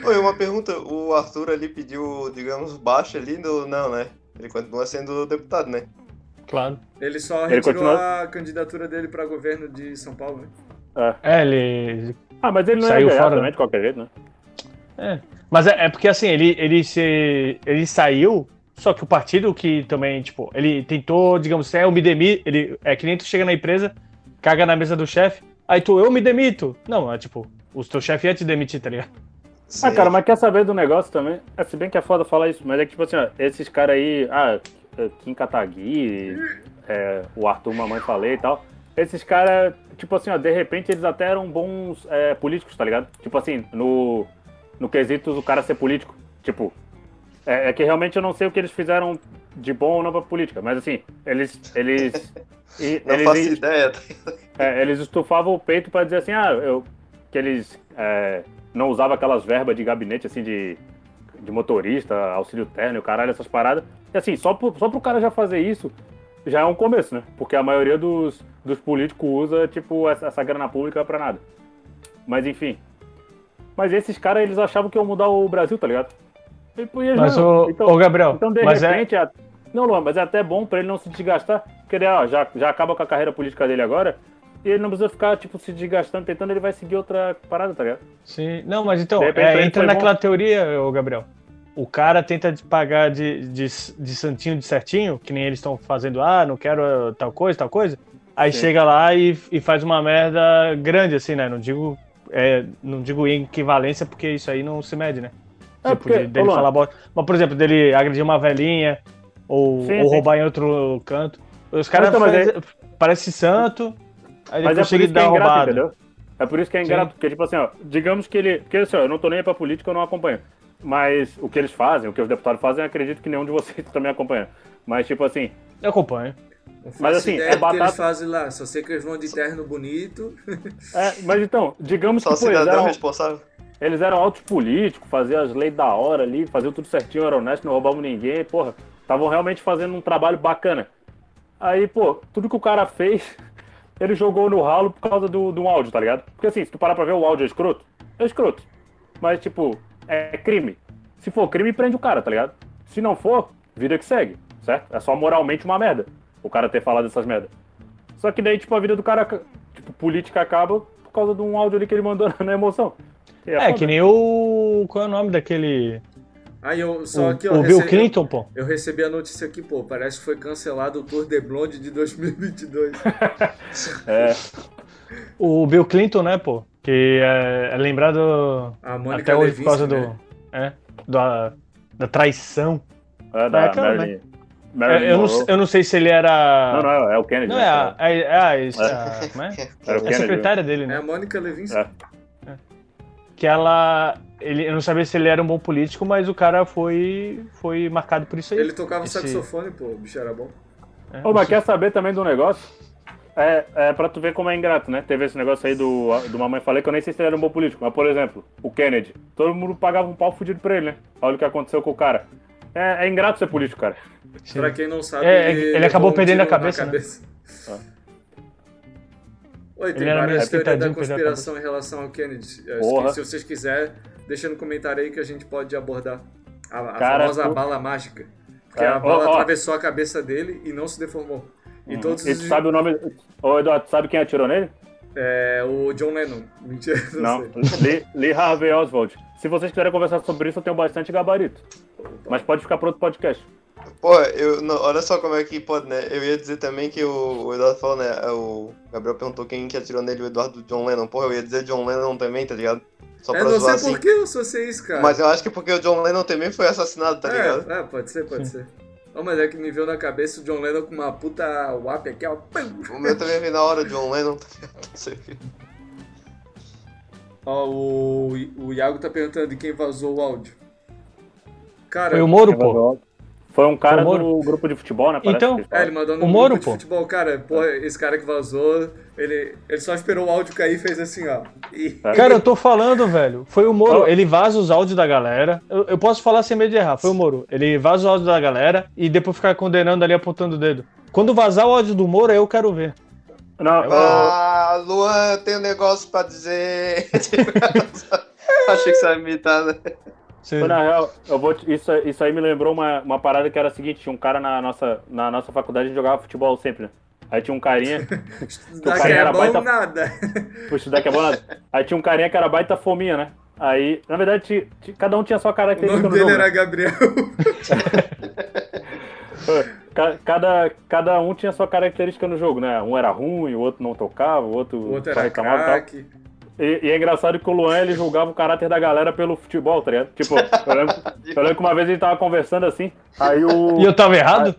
Oi, uma pergunta. O Arthur ali pediu, digamos, baixo ali do. Não, né? Ele continua sendo deputado, né? Claro. Ele só Ele retirou continua- a candidatura dele pra governo de São Paulo, né? É, ele. Ah, mas ele não Saiu ia ganhar fora, também, né? de qualquer jeito, né? É. Mas é, é porque assim, ele, ele se. ele saiu, só que o partido que também, tipo, ele tentou, digamos, é eu me demito, ele é que nem tu chega na empresa, caga na mesa do chefe, aí tu, eu me demito. Não, é tipo, o teu chefe ia te demitir, tá ligado? Ah, Sim. cara, mas quer saber do negócio também? É, se bem que é foda falar isso, mas é que, tipo assim, ó, esses caras aí, ah, Kim Kataguiri, é, o Arthur Mamãe Falei e tal, esses caras, tipo assim, ó, de repente eles até eram bons é, políticos, tá ligado? Tipo assim, no, no quesito do cara ser político. Tipo, é, é que realmente eu não sei o que eles fizeram de bom ou não pra política, mas assim, eles. Eles. e- Não eles, faço ideia. é, eles estufavam o peito pra dizer assim, ah, eu, que eles não usavam aquelas verbas de gabinete, assim, de, de motorista, auxílio terno, caralho, essas paradas. E assim, só, pro, só pro cara já fazer isso, já é um começo, né? Porque a maioria dos, dos políticos usa, tipo, essa, essa grana pública pra nada. Mas enfim. Mas esses caras, eles achavam que iam mudar o Brasil, tá ligado? Mas não. o, então, ô, Gabriel, então, de é, repente, é... não, Luan, mas é até bom pra ele não se desgastar, porque ele ó, já, já acaba com a carreira política dele agora, e ele não precisa ficar, tipo, se desgastando, tentando, ele vai seguir outra parada, tá ligado? Sim. Não, mas então, é, entra naquela teoria, ô Gabriel. O cara tenta pagar de, de, de santinho de certinho, que nem eles estão fazendo, ah, não quero eh, tal coisa, tal coisa. Aí Sim. chega lá e, e faz uma merda grande, assim, né? Não digo, é, não digo em equivalência, porque isso aí não se mede, né? É, Tipo, porque, de- dele falar bosta. Mas, por exemplo, dele agredir uma velhinha, ou, Sim, ou sim. roubar em outro canto. Os caras então, mas fazem- parece santo, aí Mas é por isso que é ingrato, roubada. entendeu? É por isso que é ingrato, porque, tipo assim, ó, digamos que ele. Porque assim, ó, eu não tô nem aí pra política, eu não acompanho. Mas o que eles fazem, o que os deputados fazem, eu acredito que nenhum de vocês também acompanha. Mas, tipo assim, Eu acompanho. Mas, assim, é do que batata- eles fazem lá. Só sei que eles vão de terno bonito. é, mas então, digamos Só que eles, cidadão eram, responsável. eles eram altos políticos, faziam as leis da hora ali, faziam tudo certinho, eram honestos, não roubavam ninguém, porra, estavam realmente fazendo um trabalho bacana. Aí, pô, tudo que o cara fez, ele jogou no ralo por causa do, do áudio, tá ligado? Porque assim, se tu parar pra ver o áudio é escroto, é escroto. Mas, tipo, é crime. Se for crime, prende o cara, tá ligado? Se não for, vida que segue, certo? É só moralmente uma merda o cara ter falado essas merdas. Só que daí, tipo, a vida do cara, tipo, política acaba por causa de um áudio ali que ele mandou na emoção. É, foda. que nem o. Qual é o nome daquele. Aí eu só O, aqui, ó. o Bill rece- Clinton, pô. Eu recebi a notícia aqui, pô. Parece que foi cancelado o Tour de Blonde de 2022. É, O Bill Clinton, né, pô? Que é, é lembrado A Mônica até hoje Lewinsky, por causa né? do. É, da, da traição. é da É, cara. Marilyn É, eu, não, eu não sei se ele era. Não, não, é o Kennedy. Não né, é a. cara? É, é a, É. a- como é? É a Kennedy. secretária dele, É né? a Mônica Lewinsky. É. Que ela. Ele, eu não sabia se ele era um bom político, mas o cara foi, foi marcado por isso aí. Ele tocava Esse- saxofone, pô. O bicho era bom. É, Ô, mas quer saber também do negócio? É, é pra tu ver como é ingrato, né? Teve esse negócio aí do, do Mamãe Falei, que eu nem sei se ele era um bom político, mas, por exemplo, o Kennedy. Todo mundo pagava um pau fudido pra ele, né? Olha o que aconteceu com o cara. É, é ingrato ser político, cara. sim. Pra quem não sabe, É, ele levou acabou um perdendo a na cabeça, né? Oi, tem Ele várias meio teorias da conspiração em relação ao Kennedy. Se vocês quiserem, deixa no comentário aí que a gente pode abordar. A, a Cara, famosa tu- bala mágica. Porque É, a bala ó, ó. atravessou a cabeça dele e não se deformou. E todos E os... sabe o nome. Ô, Eduardo, sabe quem atirou nele? É, o John Lennon. Mentira, não, Não. Lee, Lee Harvey Oswald. Se vocês quiserem conversar sobre isso, eu tenho bastante gabarito. Mas pode ficar para outro podcast. Pô, eu, não, olha só como é que pode, né? Eu ia dizer também que o, o Eduardo falou, né? O Gabriel perguntou quem que atirou nele, o Eduardo John Lennon. Porra, eu ia dizer John Lennon também, tá ligado? Só É, pra não zoar sei assim. por que eu sou isso, cara. Mas eu acho que porque o John Lennon também foi assassinado, tá ligado? é, é, pode ser, pode ser. Ô, mas é que me veio na cabeça o John Lennon com uma puta WAP aqui, ó. O meu também veio na hora, John Lennon, tá ligado? Não sei o quê. Ó, o, o Iago tá perguntando de quem vazou o áudio. Cara, Foi o Moro, pô. Foi um cara do grupo de futebol, né? parece Então- É, ele mandou no O Moro, grupo de pô. futebol. Cara, porra, esse cara que vazou, ele, ele só esperou o áudio cair e fez assim, ó. E- É. Cara, eu tô falando, velho. Foi o Moro. Ó. Ele vaza os áudios da galera. Eu, eu posso falar sem medo de errar. Foi o Moro. Ele vaza os áudios da galera e depois ficar condenando ali, apontando o dedo. Quando vazar o áudio do Moro, eu quero ver. Não, eu- Ah, Luan, eu tenho um negócio pra dizer. Achei que você ia me imitar, né? Você- Foi na real, eu vou te- isso, isso aí me lembrou uma, uma parada que era a seguinte, tinha um cara na nossa, na nossa faculdade que jogava futebol sempre, né? Aí tinha um carinha, Daqui cara é era bom baita- nada. puxa, daqui é bom nada. Aí tinha um carinha que era baita fominha, né? Aí, na verdade, cada um tinha sua O característica nome no dele jogo, era né? Gabriel. Ca- Cada, cada um tinha sua característica no jogo, né? Um era ruim, o outro não tocava, o outro, O outro era reclamava e tal. craque. E, e é engraçado que o Luan, ele julgava o caráter da galera pelo futebol, tá ligado? Tipo, eu lembro, eu lembro que uma vez a gente tava conversando assim, aí o... E eu tava errado?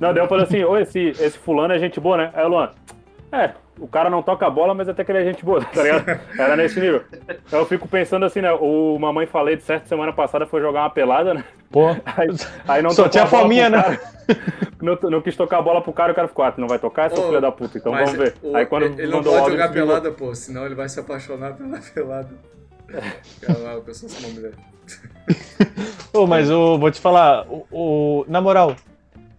Não, daí eu falei assim, ô, esse, esse fulano é gente boa, né? Aí o Luan, é, o cara não toca a bola, mas até que ele é gente boa, tá ligado? Era nesse nível. Então eu fico pensando assim, né? O Mamãe Falei de certo semana passada foi jogar uma pelada, né? Pô. Aí, aí não Só tinha fominha, né? cara. Não, não quis tocar a bola pro cara, o cara ficou, ah, tu não vai tocar, seu Ô, filho da puta, então vamos ver. o- aí quando ele não pode jogar pelada, pô, senão ele vai se apaixonar pela pelada. Cara, a pessoa se uma mulher. Pô, mas eu vou te falar, o, o- na moral,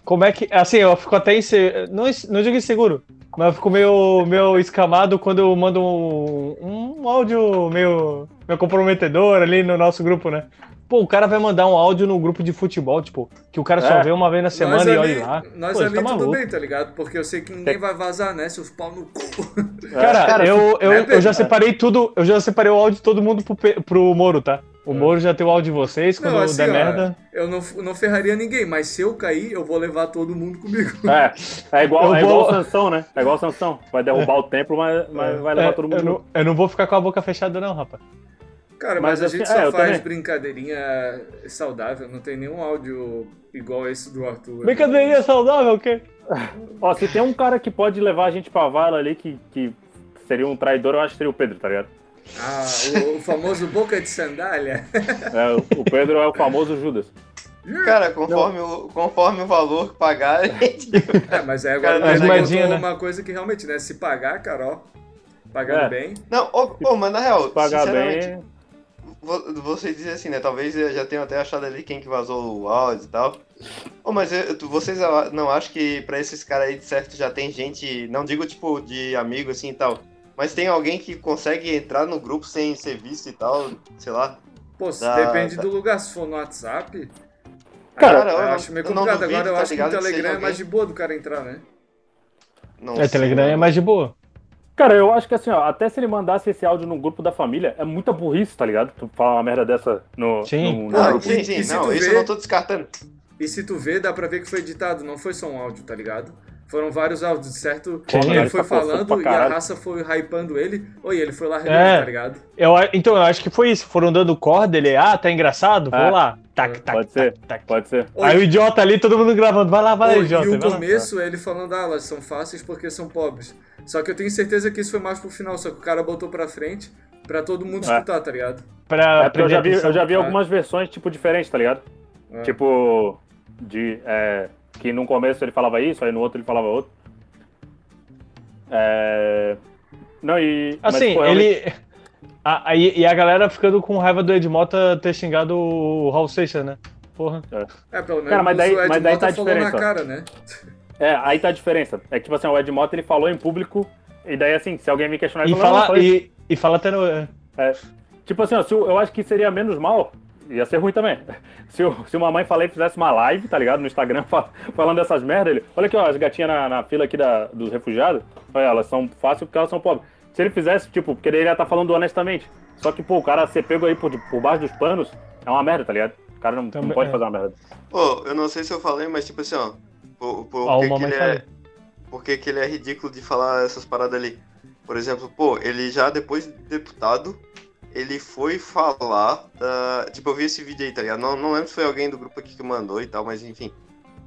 como é que. Assim, eu fico até inseguro. Não, não digo inseguro, mas eu fico meio, meio escamado quando eu mando um, um áudio meio, meio comprometedor ali no nosso grupo, né? Pô, o cara vai mandar um áudio no grupo de futebol, tipo, que o cara só É. vê uma vez na semana nós e ali, olha lá. nós Pô, ali tá tudo maluco. bem, tá ligado? Porque eu sei que ninguém vai vazar, né? Seus pau no cu. Cara, cara, eu, eu, né, eu já separei tudo, eu já separei o áudio de todo mundo pro, pro Moro, tá? O Moro já tem o áudio de vocês, quando Não, assim, der ó, merda. eu não, não ferraria ninguém, mas se eu cair, eu vou levar todo mundo comigo. É, é igual, Eu é igual vou- o Sansão, né? É igual o Sansão. Vai derrubar o templo, mas, mas vai levar É, todo mundo eu, não, eu não vou ficar com a boca fechada, não, rapaz. Cara, mas, Mas a assim, gente é, só eu faz também. brincadeirinha saudável, não tem nenhum áudio igual esse do Arthur. Brincadeirinha saudável, o quê? Ó, se tem um cara que pode levar a gente pra vala ali que, que seria um traidor, eu acho que seria o Pedro, tá ligado? Ah, o, o famoso boca de sandália. É, o- Pedro é o famoso Judas. Cara, conforme, o, conforme o valor que pagarem. É, mas aí agora Cara, ele as moedinhas, botou né? uma coisa que realmente, né? Se pagar, cara, ó, pagando É. bem. Não, ô, ô, mas na real, Pagar sinceramente, bem. Vo- você diz assim, né? Talvez eu já tenham até achado ali quem que vazou o áudio e tal. Ô, mas eu- vocês não acham que pra esses caras aí de certo já tem gente, não digo tipo de amigo assim e tal, mas tem alguém que consegue entrar no grupo sem ser visto e tal, sei lá. Pô, se Dá- depende dá- do lugar. Se for no WhatsApp. Cara, eu eu não- acho meio complicado. duvido, Agora eu tá acho que o ligado, que Telegram é alguém. mais de boa do cara entrar, né? Não É, sei, Telegram é mais de boa. Cara, eu acho que assim, ó, até se ele mandasse esse áudio no grupo da família, é muita burrice, tá ligado? Tu falar uma merda dessa no, Sim. no, no Não, grupo. sim, e- sim, se não, tu isso vê- eu não tô descartando. E se tu vê, dá pra ver que foi editado, não foi só um áudio, tá ligado? Foram vários áudios, certo? Sim. ele Cara, foi tá falando pra e a raça foi hypando ele. Oi, ele foi lá rindo, É. tá ligado? Eu, então, eu acho que foi isso. Foram dando corda, ele, ah, tá engraçado? Vou É. lá. Tac, tac, Pode ser. tac, tac. Pode ser. Oi. Aí o idiota ali, todo mundo gravando. Vai lá, vai lá, idiota. e o começo, ele falando, ah, elas são fáceis porque são pobres. Só que eu tenho certeza que isso foi mais pro final, só que o cara botou pra frente pra todo mundo É. escutar, tá ligado? Pra, É porque eu já vi, eu já vi algumas versões, tipo, diferentes, tá ligado? É. Tipo, de. é, que no começo ele falava isso, aí no outro ele falava outro. É. Não, e. mas, Assim, pô, realmente- ele. A, aí- e a galera ficando com raiva do Ed Mota ter xingado o Raul Seixas, né? Porra. É, pelo menos Cara, mas daí- o mas daí tá a falou na diferença. cara, né? É, aí tá a diferença. É que, tipo assim, o Ed Mota ele falou em público, e daí assim, se alguém me questionar, E ele fala, "Não, falei- e, e fala até no. é, Tipo assim, ó, eu acho que seria menos mal, ia ser ruim também. Se, o- se uma mãe falar e fizesse uma live, tá ligado? No Instagram, fa- falando dessas merdas, ele. Olha aqui, ó, as gatinhas na, na fila aqui da, dos refugiados, olha, elas são fáceis porque elas são pobres. Se ele fizesse, tipo, porque ele ia estar falando honestamente. Só que, pô, o cara ser pego aí por, por baixo dos panos é uma merda, tá ligado? O cara não, não pode é. fazer uma merda. Pô, eu não sei se eu falei, mas tipo assim, ó. Por, por, Ó, que que ele falei. é, por que que ele é ridículo de falar essas paradas ali? Por exemplo, pô, ele já depois de deputado, ele foi falar da. Tipo, eu vi esse vídeo aí, tá ligado? Não, não lembro se foi alguém do grupo aqui que mandou e tal, mas enfim.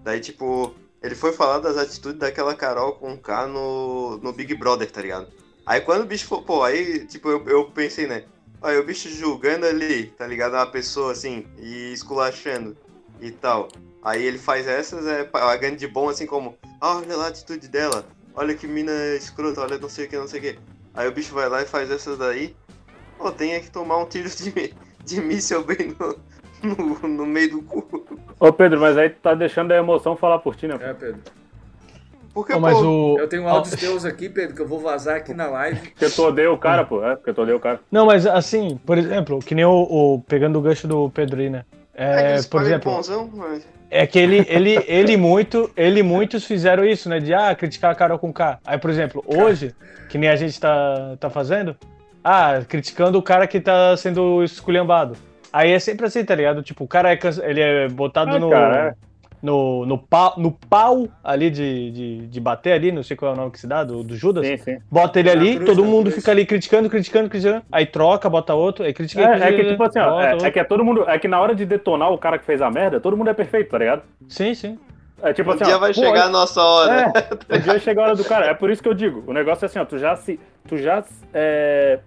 Daí, tipo, ele foi falar das atitudes daquela Carol com K no, no Big Brother, tá ligado? Aí quando o bicho falou, pô, aí, tipo, eu, eu pensei, né? Olha, o bicho julgando ali, tá ligado? Uma pessoa assim, e esculachando e tal. Aí ele faz essas, é pagando de bom, assim como, ah, olha lá a atitude dela, olha que mina escrota, olha não sei o que, não sei o que. Aí o bicho vai lá e faz essas daí. Pô, tem é que tomar um tiro de, de míssel bem no, no, no meio do cu. Ô Pedro, mas aí tu tá deixando a emoção falar por ti, né? É, Pedro. Porque, Não, mas pô, o. Eu tenho áudios teus aqui, Pedro, que eu vou vazar aqui na live. Porque tu odeia o cara, pô. É, porque tu odeia o cara. Não, mas assim, por exemplo, que nem o, o- pegando o gancho do Pedro aí, né? é, É, por exemplo, bonzão, mas... é que ele, ele, ele muito, ele muitos fizeram isso, né? De ah, criticar a Carol com K. Aí, por exemplo, hoje, que nem a gente tá, tá fazendo, ah, criticando o cara que tá sendo esculhambado. Aí é sempre assim, tá ligado? Tipo, o cara é, canse- ele é botado Ah, no, cara, no, no, pau, no pau ali de, de, de bater ali, não sei qual é o nome que se dá, do, do Judas. Sim, sim. Bota ele Na ali, cruz, todo mundo cruz. fica ali criticando, criticando, criticando. Aí troca, bota outro, aí critica. É, é critica, que tipo assim, ó, é, é que é todo mundo. É que na hora de detonar o cara que fez a merda, todo mundo é perfeito, tá ligado? Sim, sim. É tipo Um assim, dia ó, vai pô, chegar a nossa hora. É, um dia chega a hora do cara. É por isso que eu digo, o negócio é assim, ó, tu já se. Tu já. É,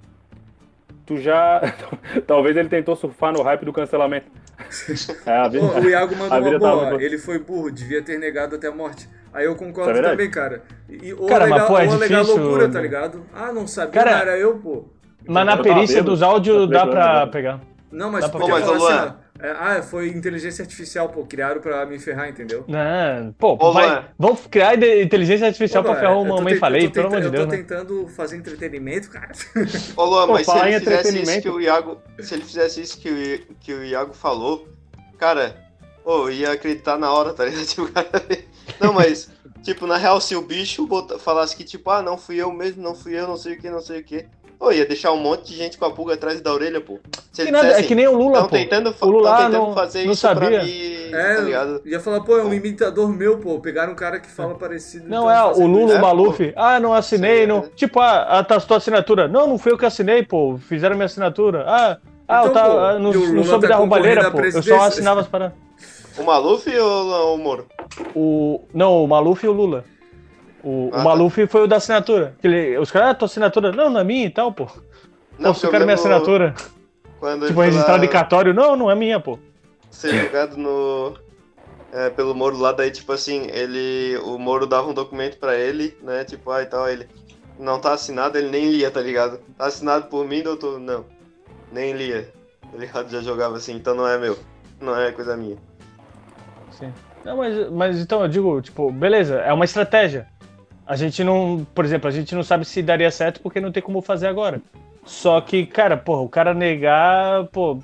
tu já. Talvez ele tentou surfar no hype do cancelamento. É, a vida, o Iago mandou a uma vida tá boa. muito- Ele foi burro, devia ter negado até a morte. Aí eu concordo É também, cara. E, ou Cara, legal, mas, pô, é ou legal difícil, loucura, né? tá ligado? Ah, não sabia, Cara, era eu, pô. Mas na tava perícia dos áudios eu dá pra ele. pegar. Não, mas Dá pra podia Pô, mas, assim. É, ah, foi inteligência artificial, pô. Criaram pra me ferrar, entendeu? Não, pô, Ô, vai, vamos criar inteligência artificial Pô, pra ferrar mamãe tent- falei, pelo amor de Deus, Eu né? tô tentando fazer entretenimento, cara. Ô Luan, Pô, mas se ele fizesse isso que o Iago. Se ele fizesse isso que o, que o Iago falou, cara, pô, eu ia acreditar na hora, tá ligado? Tipo, cara, Não, mas, tipo, na real, se o bicho bota- falasse que, tipo, ah, não fui eu mesmo, não fui eu, não sei o que, não sei o que. Pô, ia deixar um monte de gente com a pulga atrás da orelha, pô. Se Que nada, é que nem o Lula, pô. tentando, O Lula tão tentando não- fazer não isso pra sabia. mim, É, tá ligado? ia falar, pô, é um imitador meu, pô. Pegaram um cara que fala parecido. Não, então é, o Lula, isso. o É, Maluf. Ah, não assinei. Sim, não... é. Tipo, ah, ah, tá a tua assinatura. Não, não fui eu que assinei, pô. Fizeram minha assinatura. Ah, ah Então, eu tá, pô, ah, não, não soube tá da roubalheira, pô. Eu só assinava as paradas. O Maluf ou o Moro? O... Não, o Maluf e o Lula. O, Ah, o tá. Maluf foi o da assinatura. Que ele- Os caras, ah, tua assinatura. Não, não é minha e tal, pô. Não, porque eu quero minha lembro assinatura. Quando Tipo, em cartório. Não, não é minha, pô. ser julgado no. é, pelo Moro lá, daí, tipo assim, ele. O Moro dava um documento pra ele, né? Tipo, ah e tal, ele. Não tá assinado, ele nem lia, tá ligado? Tá assinado por mim, doutor? Não. Nem lia. Ele já jogava assim, então não é meu. Não é coisa minha. Sim. Não, mas, mas então eu digo, tipo, beleza, é uma estratégia. A gente não, por exemplo, a gente não sabe se daria certo porque não tem como fazer agora. Só que, cara, porra, o cara negar, pô,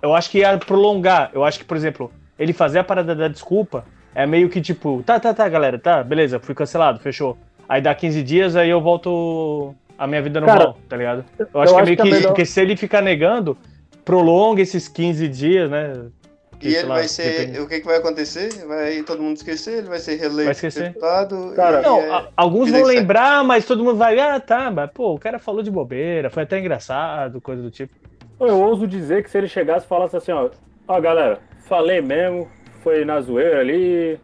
eu acho que ia prolongar. Eu acho que, por exemplo, ele fazer a parada da desculpa é meio que tipo, tá, tá, tá, galera, tá, beleza, fui cancelado, fechou. Aí dá 15 dias, aí eu volto a minha vida normal, tá ligado? Eu acho que é meio que, melhor- porque se ele ficar negando, prolonga esses 15 dias, né? Que, E ele lá, vai ser. depende. O que, que vai acontecer? Vai todo mundo esquecer, ele vai ser reeleito Vai esquecer. deputado. Cara, Não, é- alguns vão lembrar, mas todo mundo vai, ah, tá, mas pô, o cara falou de bobeira, foi até engraçado, coisa do tipo. Eu ouso dizer que se ele chegasse e falasse assim, ó, ó galera, falei mesmo, foi na zoeira ali,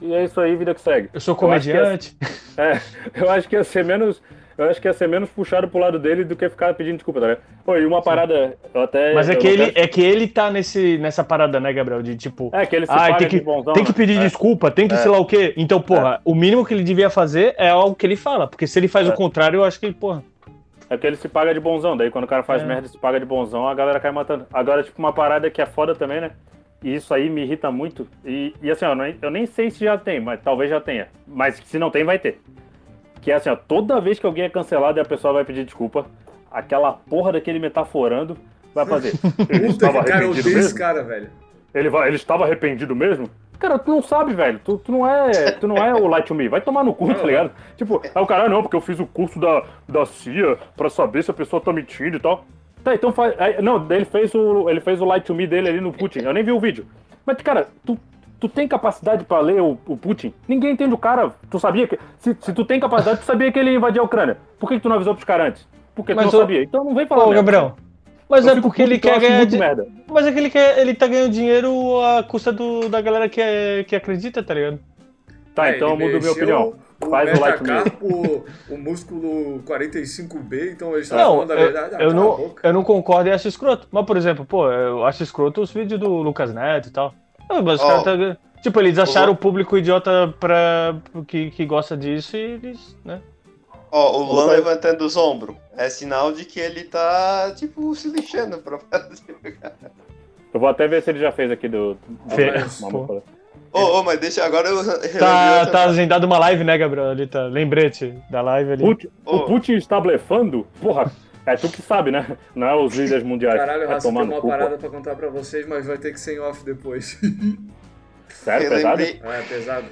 e é isso aí, vida que segue. Eu sou Eu comediante. É, eu acho que ia ser menos. Eu acho que ia ser menos puxado pro lado dele do que ficar pedindo desculpa, tá ligado? Pô, e uma parada, eu até. Mas é que, ele, quero- é que ele tá nesse, nessa parada, né, Gabriel? De tipo, É, que ele se ah, paga tem que, de bonzão, tem que né? pedir É. desculpa, tem que É. sei lá o quê. Então, porra, o mínimo que ele devia fazer é algo que ele fala. Porque se ele faz É. o contrário, eu acho que, porra. É que ele se paga de bonzão, daí quando o cara faz É. merda e se paga de bonzão, a galera cai matando. Agora, tipo, uma parada que é foda também, né? E isso aí me irrita muito. E, e assim, ó, eu nem sei se já tem, mas talvez já tenha. Mas se não tem, vai ter. Que é assim, ó, toda vez que alguém é cancelado e a pessoa vai pedir desculpa, aquela porra daquele metaforando vai fazer. Ele Puta estava cara, arrependido esse mesmo? cara, velho. Ele, vai, ele estava arrependido mesmo? Cara, tu não sabe, velho. Tu, tu não é, tu não é o Light to Me. Vai tomar no cu, tá ligado? Tipo, aí o cara, "Ah, não, porque eu fiz o curso da, da CIA pra saber se a pessoa tá mentindo e tal. Tá, então faz. aí- não, ele fez, o, ele fez o Light to Me dele ali no Putin. Eu nem vi o vídeo. Mas, cara, tu, tu tem capacidade pra ler o, o Putin? Ninguém entende o cara. Tu sabia que. Se, se tu tem capacidade, tu sabia que ele ia invadir a Ucrânia. Por que, que tu não avisou pros caras antes? Porque tu Mas não o- sabia. Então não vem falar. Merda. Gabriel. Mas Eu é porque ele eu quer ganhar. di- merda. Mas é que ele, quer, ele tá ganhando dinheiro à custa do, da galera que, é, que acredita, tá ligado? Tá, É, então eu ele mudo minha opinião. o Faz o like metacarpo, o músculo 45B, então estavam Não, falando a eu, verdade. Ah, eu não, eu não concordo e acho escroto. Mas, por exemplo, pô, eu acho escroto os vídeos do Lucas Neto e tal. Ah, Mas os caras tá- Tipo, eles acharam vou- o público idiota pra, que, que gosta disso e eles, né? Ó, o Luan levantando os ombros. É sinal de que ele tá, tipo, se lixando pra fazer. Eu vou até ver se ele já fez aqui do. Ô, ô, mas deixa agora eu Tá, tá agendado uma live, né, Gabriel? Ali tá. Lembrete da live ali. Putin- Ô. O Putin está blefando? Porra, é tu que sabe, né? Não é os líderes mundiais. Caralho, vai Raça, tem uma parada pra contar pra vocês, mas vai ter que ser em off depois. Sério, pesado? é, pesado.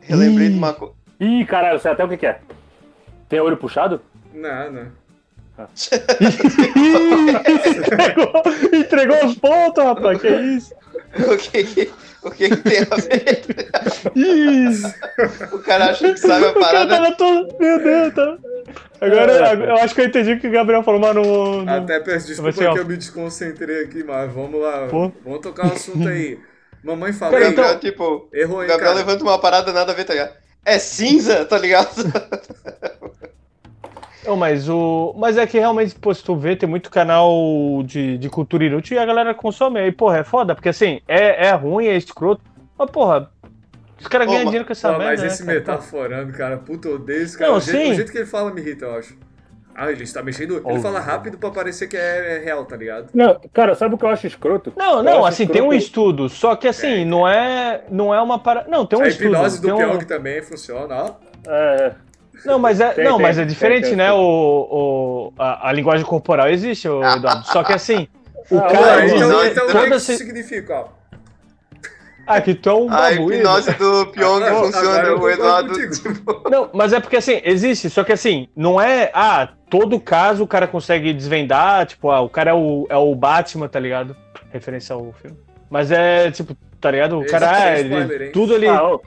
relembrei de uma coisa. Ih, caralho, sei até o que, que é. Tem olho puxado? Não, não. entregou, entregou os pontos, rapaz. Que isso? O que que, o que que tem a ver? Isso. O cara acha que sabe a O cara parada. tava todo. Meu Deus, tá. Agora, eu acho que eu entendi o que o Gabriel falou, mas não. não- Até peço desculpa Vai ser que eu me desconcentrei aqui, mas vamos lá. Pô. Vamos tocar o assunto aí. Mamãe falou, então- Gabriel, tipo, errou, hein, Gabriel cara? levanta uma parada nada a ver, tá ligado? É cinza, tá ligado? Não, mas o. Mas é que realmente, pô, se tu vê, tem muito canal de, de cultura inútil e a galera consome. Aí, porra, é foda, porque assim, é, é ruim, é escroto. Mas, porra, os caras ganham dinheiro com essa Não, merda. mas né, esse cara? metaforando, cara, puta, eu odeio esse cara. Não, o, jeito, sim. o jeito que ele fala me irrita, eu acho. Ah, ele está mexendo. Ele fala rápido pra parecer que é, é real, tá ligado? Não, cara, sabe o que eu acho escroto? Não, Eu não, assim, tem um escroto- estudo, só que assim, não é, não é uma parada. Não, tem um a estudo. hipnose do um- Pyong também funciona, ó. É, Não, mas é, Tem, não, tem, mas é diferente, tem, né? O, o, a, a linguagem corporal existe, ô, Eduardo. Só que assim, o Ah, cara. Ah, dizer então, hipnose- então o que isso significa, ó? Ah, que tu é um A babuíno. hipnose do Pyong Agora- funciona, o Eduardo. Tipo, Não, mas é porque assim, existe, só que assim, não é. Ah, todo caso o cara consegue desvendar, tipo, ah, o cara é o, é o Batman, tá ligado? Referência ao filme. Mas é, tipo, tá ligado? O cara, é ah, ele- tudo ali. ah,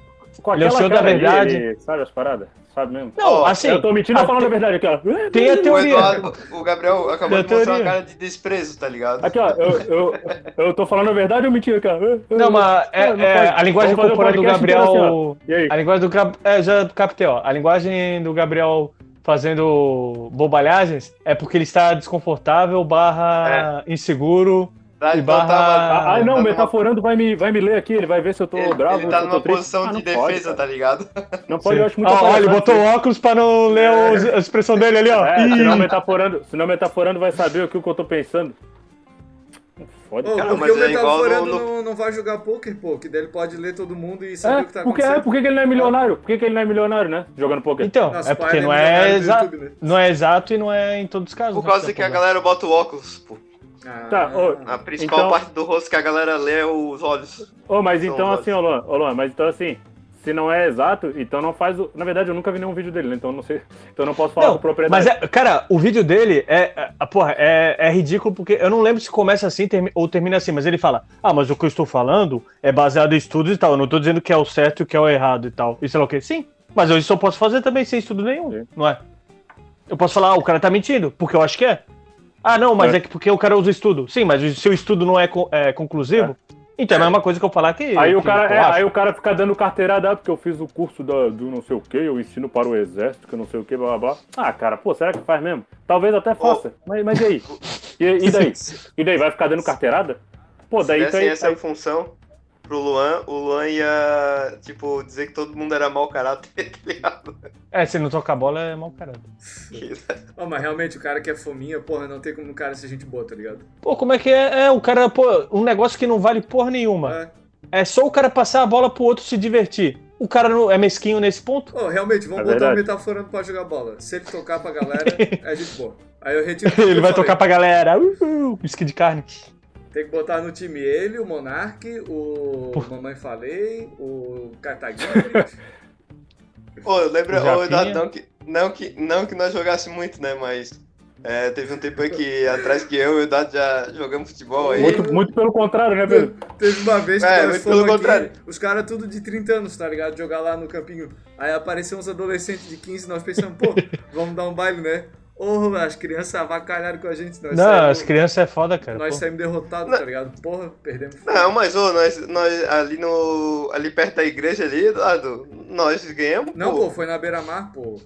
com Ele é o aquela senhor da ali, verdade. ele sabe as paradas? Sabe mesmo? Não, Ó, assim. eu tô mentindo ou a- falando a verdade aqui, ó. Tem a o, teoria. Eduardo, o Gabriel acabou Tem de mostrar uma cara de desprezo, tá ligado? Aqui, ó, eu, eu, eu tô falando a verdade ou mentira, cara? Não, mas é, é, pode- a linguagem corporal do Gabriel. assim, E aí? A linguagem do é, já captei, ó. A linguagem do Gabriel fazendo bobalhagens é porque ele está desconfortável, barra inseguro. Tá, então barra- tava- Ah, ah, tá não, o numa- metaforando vai me, vai me ler aqui, ele vai ver se eu tô Ele, bravo, ele tá numa posição Ah, de pode, defesa, cara. tá ligado? Não pode, eu acho muito Ó, ó, ele botou o óculos pra não ler os- a expressão dele ali, ó. É, senão o metaforando, senão metaforando vai saber o que eu tô pensando. Ô, Cara, porque o é igual metaforando no- não, não vai jogar poker, pô, que daí ele pode ler todo mundo e saber É, o que tá porque, é, acontecendo. por que que ele não é milionário? Por que, que ele não é milionário, né? Jogando poker. Então, Nosso é porque é não é, exa YouTube, né? não é exato e não é em todos os casos. Por né, causa esse é que a galera bota o óculos, pô. Ah, Tá, A principal Então- parte do rosto que a galera lê é os olhos. Ô, mas São então assim, ô Luan, ô Luan, mas então assim, se não é exato, então não faz o. Na verdade, eu nunca vi nenhum vídeo dele, né? Então eu não sei. Então não posso falar Não, com propriedade. mas é, cara, o vídeo dele é, é- a porra, é, é ridículo porque eu não lembro se começa assim termi- ou termina assim, mas ele fala: "Ah, mas o que eu estou falando é baseado em estudos e tal, eu não tô dizendo que é o certo e que é o errado e tal". E sei lá o quê? Sim, mas eu isso eu posso fazer também sem estudo nenhum, Sim. não é? Eu posso falar: "Ah, o cara tá mentindo", porque eu acho que é. Ah, não, mas É. é, que porque o cara usa estudo. Sim, mas o seu estudo não é, co- é conclusivo. Então é a mesma coisa que eu falar que Aí o que cara, eu é, aí o cara fica dando carteirada, ah, porque eu fiz o curso da- do não sei o que, eu ensino para o exército, que não sei o que, blá blá blá. Ah, cara, pô, será que faz mesmo? Talvez até faça. Mas, mas e aí? E, e daí? E daí? Vai ficar dando carteirada? Pô, Se daí dessem tá aí. essa função pro Luan, o Luan ia, tipo, dizer que todo mundo era mau caráter, tá ligado? É, se não tocar bola é mau caralho. Ó, mas realmente o cara que é fominha, porra, não tem como o cara ser gente boa, tá ligado? Pô, como é que é? É, o cara, pô, um negócio que não vale porra nenhuma. É. É só o cara passar a bola pro outro se divertir. O cara não é mesquinho nesse ponto? Ô, realmente, vamos É botar verdade. metaforando pra jogar bola. Se ele tocar pra galera, é gente boa. Aí eu retiro Ele vai falei. tocar pra galera. Uhul, whisky de carne. Tem que botar no time ele, o Monark, o Mamãe Falei, o Cartaguinho. Pô, eu lembro, O ô. Eduardo, não que, não, que, não que nós jogássemos muito, né, mas é, teve um tempo aí que atrás que eu e o Eduardo já jogamos futebol aí. Muito, muito pelo contrário, né, Pedro? Teve uma vez que É, nós pelo aqui, contrário. os caras tudo de 30 anos, tá ligado? Jogar lá no campinho. Aí apareceu uns adolescentes de 15, nós pensamos, pô, vamos dar um baile, né? Ô, as crianças avacalharam com a gente. Nós Não, saímos, as crianças é foda, cara. Nós pô. saímos derrotados, Não. tá ligado? Porra, perdemos. Não, mas ô, nós, nós ali no. ali perto da igreja ali, Eduardo, nós ganhamos, Não, pô. pô, foi na beira-mar, pô.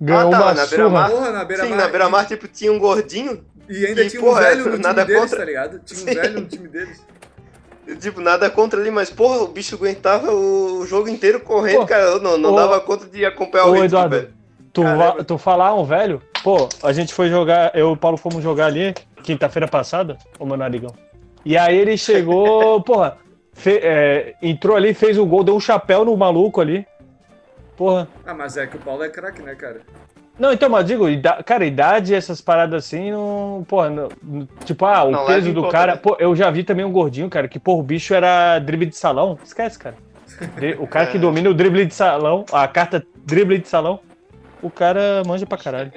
Ganhou Ah, tá, uma na beira-mar. Porra, na beira-mar. Sim, na beira-mar, tipo, tinha um gordinho, E ainda E, tinha porra, um velho no time nada deles, contra. tá ligado? Tinha um Sim. velho no time deles. tipo, nada contra ali, mas, porra, o bicho aguentava o jogo inteiro correndo, Pô, cara. Eu não, não ô, dava conta de acompanhar o ritmo, Eduardo, velho. tu, va- tu falar um velho, pô, a gente foi jogar, eu e o Paulo fomos jogar ali, quinta-feira passada, o meu narigão. E aí ele chegou, porra, fe- é, entrou ali, fez o gol, deu um chapéu no maluco ali. Porra. Ah, mas é que o Paulo é craque, né, cara? Não, então, mas digo, ida- cara, idade, essas paradas assim, não. Porra, não- tipo, ah, o Não leva peso do conta, cara. né? Pô, eu já vi também um gordinho, cara, que, pô, o bicho era drible de salão. Esquece, cara. O cara que É. domina o drible de salão, a carta drible de salão, o cara manja pra caralho.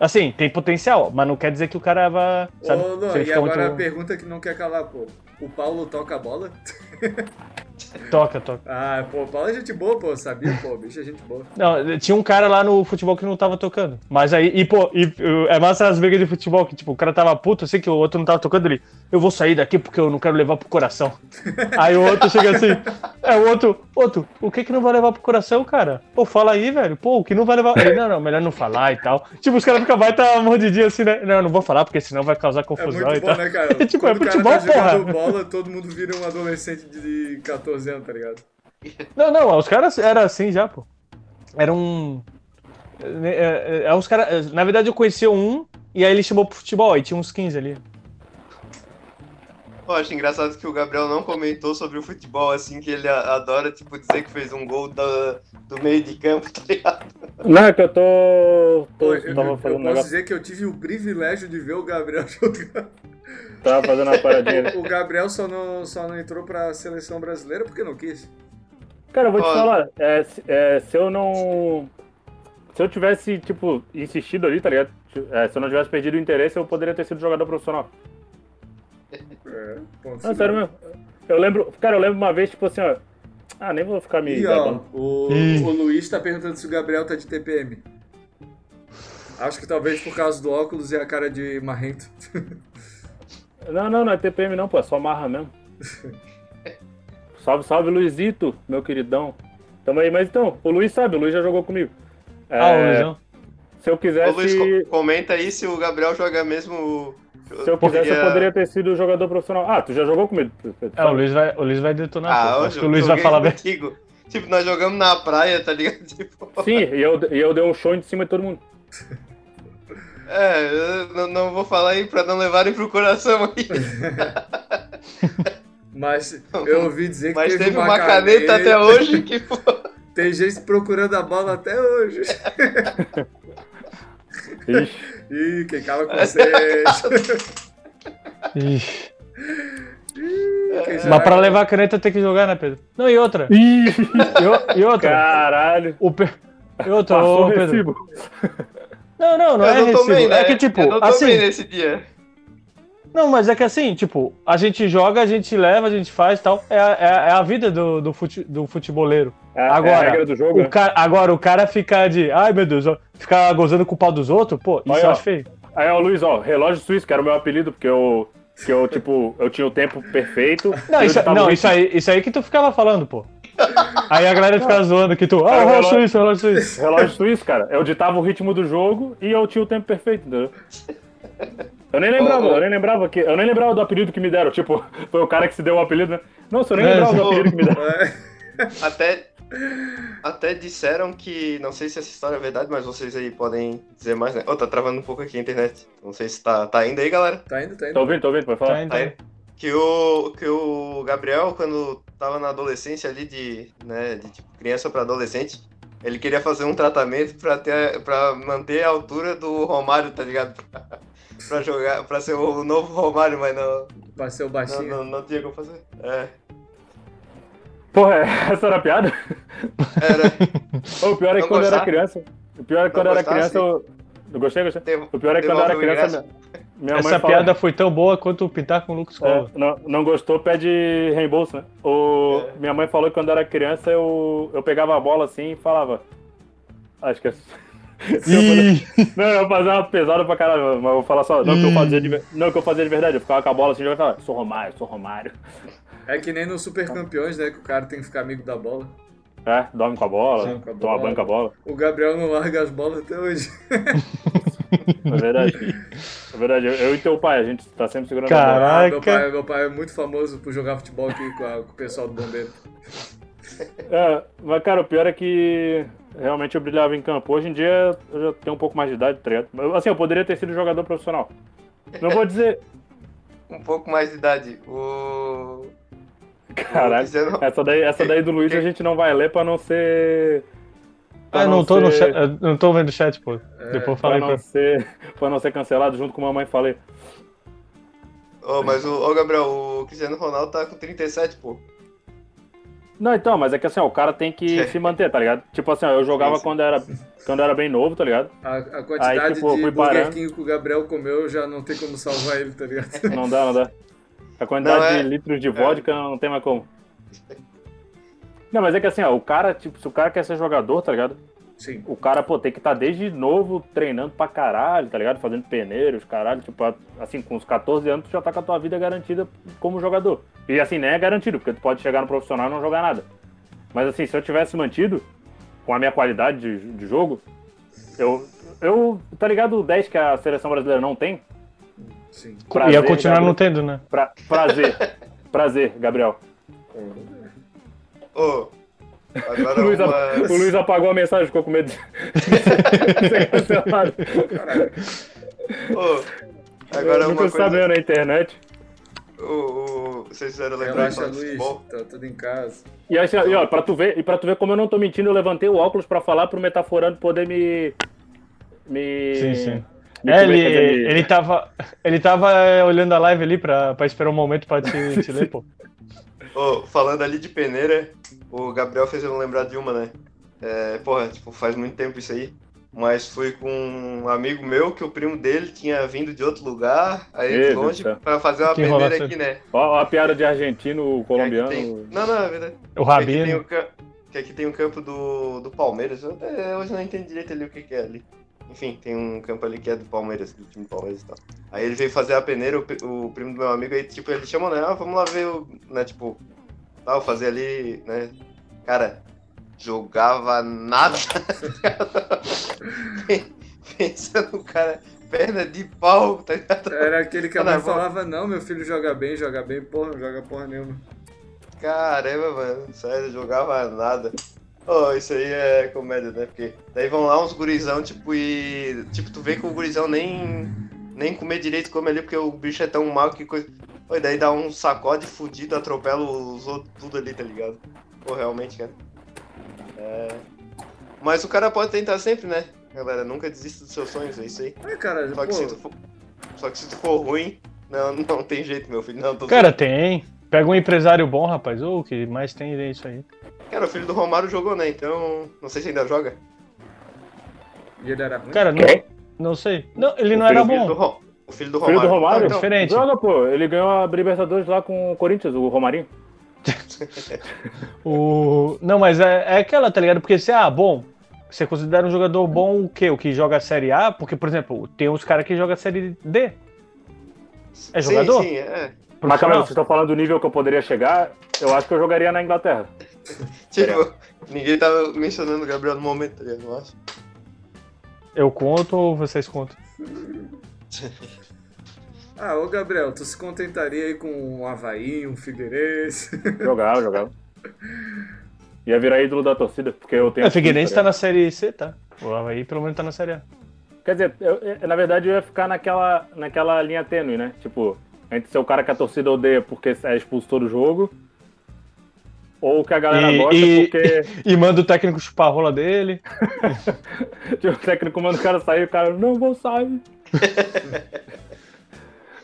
Assim, tem potencial, mas não quer dizer que o cara vai. Sabe, Ô, ele e agora a muito- pergunta que não quer calar, pô. O Paulo toca a bola? Toca, toca. Ah, pô, o Paulo é gente boa, pô, sabia, pô, o bicho é gente boa. Não, tinha um cara lá no futebol que não tava tocando. Mas aí, e pô, e, é massa as brigas de futebol, que tipo, o cara tava puto, assim, que o outro não tava tocando ele. Eu vou sair daqui porque eu não quero levar pro coração. aí o outro chega assim, é o outro, outro, o que que não vai levar pro coração, cara? Pô, fala aí, velho. Pô, o que não vai levar. Ele, não, não, melhor não falar e tal. Tipo, os caras ficam vai tá mordidinho assim, né? Não, eu não vou falar porque senão vai causar É confusão muito e bom, tal. né, cara? Tipo, Quando é o cara futebol, tá porra. bola, todo mundo vira um adolescente de 14 tá ligado? Não, não, os caras eram assim já, pô. Era um. É, é, é, os caras. Na verdade, eu conhecia um e aí ele chamou pro futebol, aí tinha uns 15 ali. Eu acho engraçado que o Gabriel não comentou sobre o futebol, assim, que ele adora, tipo, dizer que fez um gol da- do meio de campo, tá ligado? Não, é que eu tô. tô Pô, eu, tava eu fazendo posso um dizer que eu tive o privilégio de ver o Gabriel jogar. Tava fazendo uma paradinha. O Gabriel só não, só não entrou pra seleção brasileira porque não quis. Cara, eu vou te Ó. falar, é, se- é, se eu não. Se eu tivesse, tipo, insistido ali, tá ligado? É, se eu não tivesse perdido o interesse, eu poderia ter sido jogador profissional. É, ponto Não, sério mesmo. Eu lembro, cara, eu lembro uma vez, tipo assim, ó. Ah, nem vou ficar me E ó, o, o Luiz tá perguntando se o Gabriel tá de TPM. Acho que talvez por causa do óculos e a cara de marrento. Não, não, não é TPM não, pô, é só marra mesmo. salve, salve, Luizito, meu queridão. Tamo aí, mas então, o Luiz sabe, o Luiz já jogou comigo. É, Ah, o Luizão. Se eu Ô, quisesse. Luiz, co- comenta aí se o Gabriel joga mesmo. Se eu quisesse, eu poderia ter sido jogador profissional. Ah, tu já jogou comigo? É, o? Luiz vai, o Luiz vai detonar. Ah, eu Acho que o Luiz vai falar bem. contigo. Tipo, nós jogamos na praia, tá ligado? Tipo, Sim, e eu, e eu dei um show em cima de todo mundo. é, eu não, não vou falar aí pra não levarem pro coração aí. Mas eu ouvi dizer que Mas teve, teve uma caneta até hoje que. Tem gente procurando a bola até hoje. Ixi. Ih, quem cala com vocês. Ixi. Já- Mas pra levar a caneta tem que jogar, né, Pedro? Não, e outra. Ih, E, e outra. caralho. O Pe... E outra, Passou ô, o Pedro. Não, não, não eu é não recibo. tomei, né? É que, tipo, eu não tomei assim. nesse dia. Não, mas é que assim, tipo, a gente joga, a gente leva, a gente faz e tal. É, a- é, é a vida do, do, fute, do futeboleiro. É, é a Agora, regra do jogo. O né? cara, agora, o cara ficar de. Ai, meu Deus, ficar gozando com o pau dos outros, pô, isso Olha, eu ó. acho feio. Aí, ó, Luiz, ó, relógio suíço, que era o meu apelido, porque eu, que eu tipo, eu tinha o tempo perfeito. Não, isso, não muito- isso, aí, isso aí que tu ficava falando, pô. Aí a galera ficava zoando que tu. Ah, relógio relógio- suíço, relógio suíço. Relógio suíço, cara. Eu ditava o ritmo do jogo e eu tinha o tempo perfeito, entendeu? Eu nem lembrava, eu nem lembrava que. Eu nem lembrava do apelido que me deram. Tipo, foi o cara que se deu o apelido, né? Nossa, eu nem É, lembrava do apelido que me deram. Até, até disseram que, não sei se essa história é verdade, mas vocês aí podem dizer mais, né? Ô, tá travando um pouco aqui a internet. Não sei se tá, tá indo aí, galera. tá indo, tá indo. Tô ouvindo, tô ouvindo, pode falar. Tá, então. Aí, que o, que o Gabriel, quando tava na adolescência ali, de, né, de tipo, criança pra adolescente, ele queria fazer um tratamento pra, ter, pra manter a altura do Romário, tá ligado? pra jogar, pra ser o novo Romário, mas não, Pra ser o não, baixinho. não, não tinha como fazer. É, Porra, essa era a piada? era. O pior é que Não quando eu era gostar? criança. O pior é que quando eu Não era criança, eu. Eu gostei, gostei. Teve, O pior é que quando eu era criança, ingresso. Minha, Essa mãe fala- piada foi tão boa quanto o pintar com o Lucas É, não, não gostou, pede reembolso, né? O, É. Minha mãe falou que quando era criança eu, eu pegava a bola assim e falava. Acho que é. Ih, Não, eu fazia uma pesada pra caralho, mas eu vou falar só. Não que eu fazia de, não que eu fazia de verdade, eu ficava com a bola assim e eu falava, sou Romário, sou Romário. É que nem no Super Campeões, né? Que o cara tem que ficar amigo da bola. É, dorme com a bola, Dorme com a toma bola. banho com a bola. O Gabriel não larga as bolas até hoje. É verdade. É verdade. Eu, e teu pai, a gente tá sempre segurando a Cara. bola. Ah, meu, Caraca. pai, meu pai é muito famoso por jogar futebol aqui com, a- com o pessoal do bombeiro. É, mas, cara, o pior é que realmente eu brilhava em campo. Hoje em dia eu já tenho um pouco mais de idade, tá ligado? Mas, Assim, eu poderia ter sido jogador profissional. Não vou dizer. Um pouco mais de idade. O. Caralho. Essa daí, essa daí do Luiz a gente não vai ler pra não ser. Pra Ah, não tô, no ser- chat, não tô vendo o chat, pô. Depois Pra falei não, pra. ser, pra não ser cancelado junto com a mamãe falei. Ô, mas o ô, Gabriel, o Cristiano Ronaldo tá com 37, pô. Não, então, mas é que assim, ó, o cara tem que se manter, tá ligado? Tipo assim, ó, eu jogava Sim, sim. quando era, quando era bem novo, tá ligado? A, a quantidade Aí, tipo, de Burger parando. King que o Gabriel comeu já não tem como salvar ele, tá ligado? Não dá, não dá. A quantidade Não, é- de litros de vodka não tem mais como. Não, mas é que assim, ó, o cara, tipo, se o cara quer ser jogador, tá ligado? Sim. O cara, pô, tem que estar desde novo treinando pra caralho, tá ligado? Fazendo peneiros, caralho. Tipo, assim, com uns 14 anos, tu já tá com a tua vida garantida como jogador. E assim, nem é garantido, porque tu pode chegar no profissional e não jogar nada. Mas assim, se eu tivesse mantido com a minha qualidade de, de jogo, eu, eu. Tá ligado o 10 que a seleção brasileira não tem? Sim. Prazer, Ia continuar Gabriel. não tendo, né? Pra, prazer. prazer, Gabriel. Ô, O agora Luiz, uma... o Luiz apagou a mensagem, ficou com medo de ser cancelado. Ô, agora eu uma nunca coisa... sabia na internet. O, o... Vocês fizeram lembrar de Relaxa, de Luiz. futebol? Tá tudo em casa. E, assim, e ó, pra tu ver, e pra tu ver como eu não tô mentindo, eu levantei o óculos pra falar pro metaforando poder me. Me. Sim, sim. me É, ele, me- ele tava. Ele tava é, olhando a live ali pra, pra esperar um momento pra te, te ler, pô. Ô, falando ali de peneira, o Gabriel fez eu lembrar de uma, né? É, porra, tipo, faz muito tempo isso aí. Mas fui com um amigo meu que o primo dele tinha vindo de outro lugar, aí Meu de longe, pra fazer uma Que peneira enrolação. aqui, né? Ó, ó a piada de argentino, Que aqui colombiano. tem- Não, não, é verdade. O Que aqui tem Rabino. o, que aqui tem um campo do, do Palmeiras. Eu até hoje não entendi direito ali o que, que é ali. Enfim, tem um campo ali que é do Palmeiras, do time do Palmeiras e tal. Aí ele veio fazer a peneira, o, o primo do meu amigo, aí tipo, ele chamou, né? Ah, vamos lá ver o. Né, tipo, tal, fazer ali, né? Cara, jogava nada. Pensa no cara, perna de pau, tá ligado? Era aquele que a mãe falava, não, meu filho joga bem, joga bem, porra, não joga porra nenhuma. Caramba, mano, sério, jogava nada. Oh, isso aí é comédia, né? Porque daí vão lá uns gurizão, tipo, e. Tipo, tu vê que o gurizão nem. Nem comer direito come ali, porque o bicho é tão mal que coisa. Pô, e daí dá um sacode fudido, atropela os outros tudo ali, tá ligado? Pô, realmente, cara. É. Mas o cara pode tentar sempre, né? Galera, nunca desista dos seus sonhos, é isso aí. É, cara, Só que, se tu pô, for... Só que se tu for ruim, não, não tem jeito, meu filho. Não, tô Cara, tem. Pega um empresário bom, rapaz. Ô, o que mais tem é isso aí. Cara, o filho do Romário jogou, né? Então, não sei se ainda joga. e ele era ruim. Cara, não, Quem? não sei. Não, ele não O era O filho do, bom. Ro... o filho do Filho Romário. do Romário? É diferente. Joga, pô. Ele ganhou a Libertadores lá com o Corinthians, o Romarinho. O... Não, mas é, é aquela, tá ligado? Porque se, ah, bom, você considera um jogador bom o quê? O que joga a Série A? Porque, por exemplo, tem uns caras que jogam a Série D. É jogador? Sim, sim, é. Mas calma vocês estão falando do nível que eu poderia chegar, eu acho que eu jogaria na Inglaterra. Tipo, ninguém tava mencionando o Gabriel no momento, tá? Eu acho. Eu conto ou vocês contam? Ah, ô Gabriel, tu se contentaria aí com um Havaí, um Figueirense? Jogava, jogava. Ia virar ídolo da torcida, porque eu tenho. É, o Figueirense tá tá na Série C, tá? O Havaí pelo menos tá na Série A. Quer dizer, eu- eu- na verdade eu ia ficar naquela, naquela linha tênue, né? Tipo, entre ser o cara que a torcida odeia porque é expulso todo jogo, ou que a galera E- gosta e- porque E manda o técnico chupar a rola dele. tipo, o técnico manda o cara sair, o cara, não vou sair.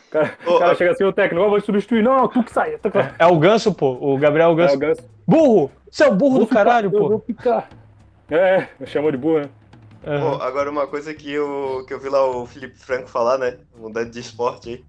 O cara, cara a- chega assim, o técnico, ó, vou substituir. Não, tu que sai. Tu que sai. É o Ganso, pô. O Gabriel É, Ganso. o Ganso. Burro! Você é o burro Vou do ficar, caralho, eu pô. vou ficar. É, chamou de burro, né? Pô, agora uma coisa que eu, que eu vi lá o Felipe Franco falar, né? Mudando de esporte aí.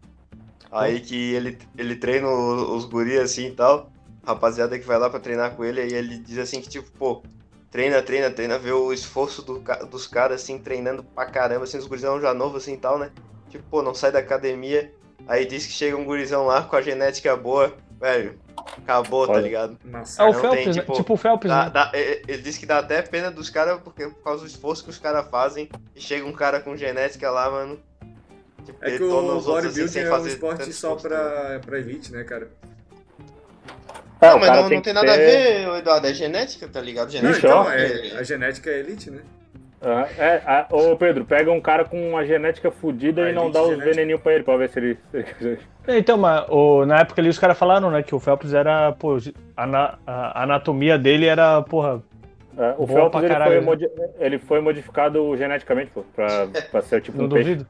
Aí que ele, ele treina os guris assim e tal. Rapaziada que vai lá pra treinar com ele, aí ele diz assim que, tipo, pô, treina, treina, treina, vê o esforço do dos caras, assim, treinando pra caramba, assim, os gurizão já novo assim e tal, né? Tipo, pô, não sai da academia. Aí diz que chega um gurizão lá com a genética boa, velho, acabou, tá Olha. ligado? Nossa, É o Phelps, tem, né? tipo, Tipo o Phelps, Dá- né? dá- ele disse que dá até pena dos caras porque por causa do esforço que os caras fazem e chega um cara com genética lá, mano. Tipo, É que o assim, bodybuilding sem é um esporte só tá pra, pra elite, né, cara? É, Não, mas não, tem não tem nada a ter- ver, Eduardo. É genética, tá ligado? Não, Genética. então, ó. é, a genética é elite, né? Ah, é, ah, ô Pedro, pega um cara com uma genética fodida A e não dá os veneninhos pra ele, pra ver se ele. se ele- Então, mas o- na época ali os caras falaram, né, que o Phelps era, pô, ana- a anatomia dele era, porra, É, o Boa Phelps pra ele caralho, foi, né? ele foi modificado geneticamente, pô, pra, pra ser tipo não um peixe. duvido.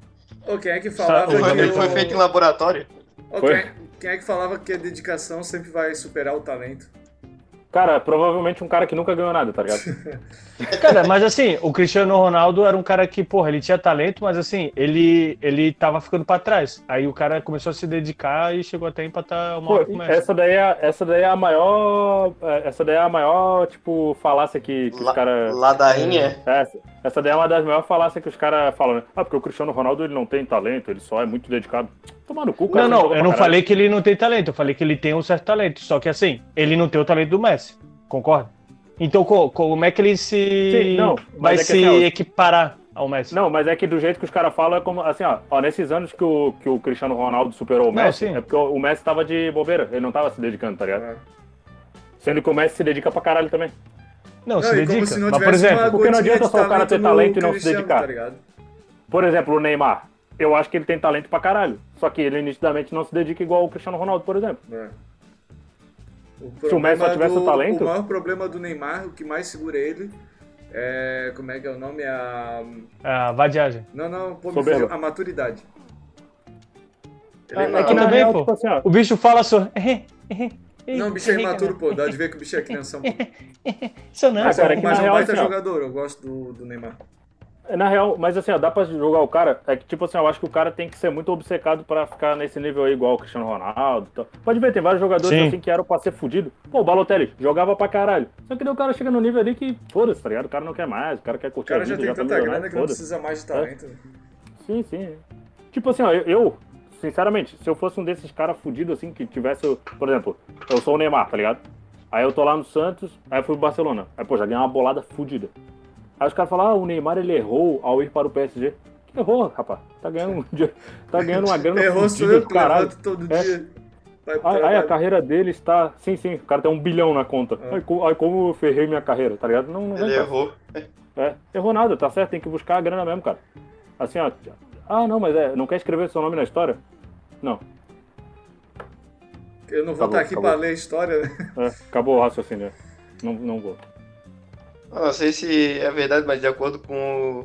Ô, quem é que falava que Ele foi feito em laboratório. Foi? quem, quem é que falava que a dedicação sempre vai superar o talento? Cara, provavelmente um cara que nunca ganhou nada, tá ligado? Cara, mas assim, o Cristiano Ronaldo era um cara que, porra, ele tinha talento, mas assim, ele, ele tava ficando pra trás. Aí o cara começou a se dedicar e chegou até a empatar uma Pô, hora com o Messi. essa daí, é, essa daí é a maior. é, Essa daí é a maior, tipo, falácia que, que os La- caras. Ladainha. Essa, essa daí é uma das maiores falácias que os caras falam, né? Ah, porque o Cristiano Ronaldo ele não tem talento, ele só é muito dedicado. Tomar no cu, cara. Não, não, eu não caralho. falei que ele não tem talento, eu falei que ele tem um certo talento. Só que assim, ele não tem o talento do Messi, concorda? Então co- como é que ele se Sim, não, vai é que se assim, equiparar ao Messi? Não, mas é que do jeito que os caras falam é como assim, ó, ó, nesses anos que o, que o Cristiano Ronaldo superou o Não, Messi, sim. é porque o, Messi tava de bobeira, ele não tava se dedicando, tá ligado? Ah. Sendo que o Messi se dedica pra caralho também. Não, Não, se dedica. se não Mas por exemplo, porque não adianta só o cara ter talento e não se dedicar. Tá? Por exemplo, o Neymar. Eu acho que ele tem talento pra caralho. Só que ele nitidamente não se dedica igual o Cristiano Ronaldo, por exemplo. É. O Se o Messi problema tivesse do- o talento- O maior problema do Neymar, o que mais segura ele, é. Como é que é o nome? A. a vadiagem. Não, não, pô, a maturidade. Ele É, é é que também, real, pô. tipo assim, O bicho fala só. Não, o bicho é imaturo, pô. Dá de ver que o bicho é criança. Isso não, Ah, cara, é que Mas é um baita assim, jogador, eu gosto do, do Neymar. Na real, mas assim, ó, dá pra jogar o cara. É que, tipo assim, eu acho que o cara tem que ser muito obcecado pra ficar nesse nível aí, igual o Cristiano Ronaldo. e tal. Pode ver, tem vários jogadores Sim. assim que eram pra ser fudido. Pô, o Balotelli jogava pra caralho. Só que daí o cara chega no nível ali que, foda-se, tá ligado? O cara não quer mais, o cara quer O curtir a cara já vida, tem tá tanta grana que não precisa mais de talento. né? Sim, sim. Tipo assim, ó, eu, eu, sinceramente, se eu fosse um desses caras fudidos assim, que tivesse, por exemplo, eu sou o Neymar, tá ligado? Aí eu tô lá no Santos, aí eu fui pro Barcelona. Aí, pô, já ganhei uma bolada fudida. Aí os caras falam, ah, o Neymar ele errou ao ir para o PSG. Que errou, rapaz? Tá ganhando, um dia- tá ganhando uma grana Errou sou fudida eu caralho. todo É. dia. Vai Aí, a carreira dele está. Sim, sim, o cara tem um bilhão na conta. É. Aí, co- aí como eu ferrei minha carreira, tá ligado? Não, não vem, Ele cara. errou. É, errou nada, tá certo, tem que buscar a grana mesmo, cara. Assim, ó. Ah, não, mas é, não quer escrever seu nome na história? Não, Eu não vou Acabou, estar aqui acabou. pra ler a história, né? é, acabou o raciocínio. Não, não vou. Não sei se é verdade, mas de acordo com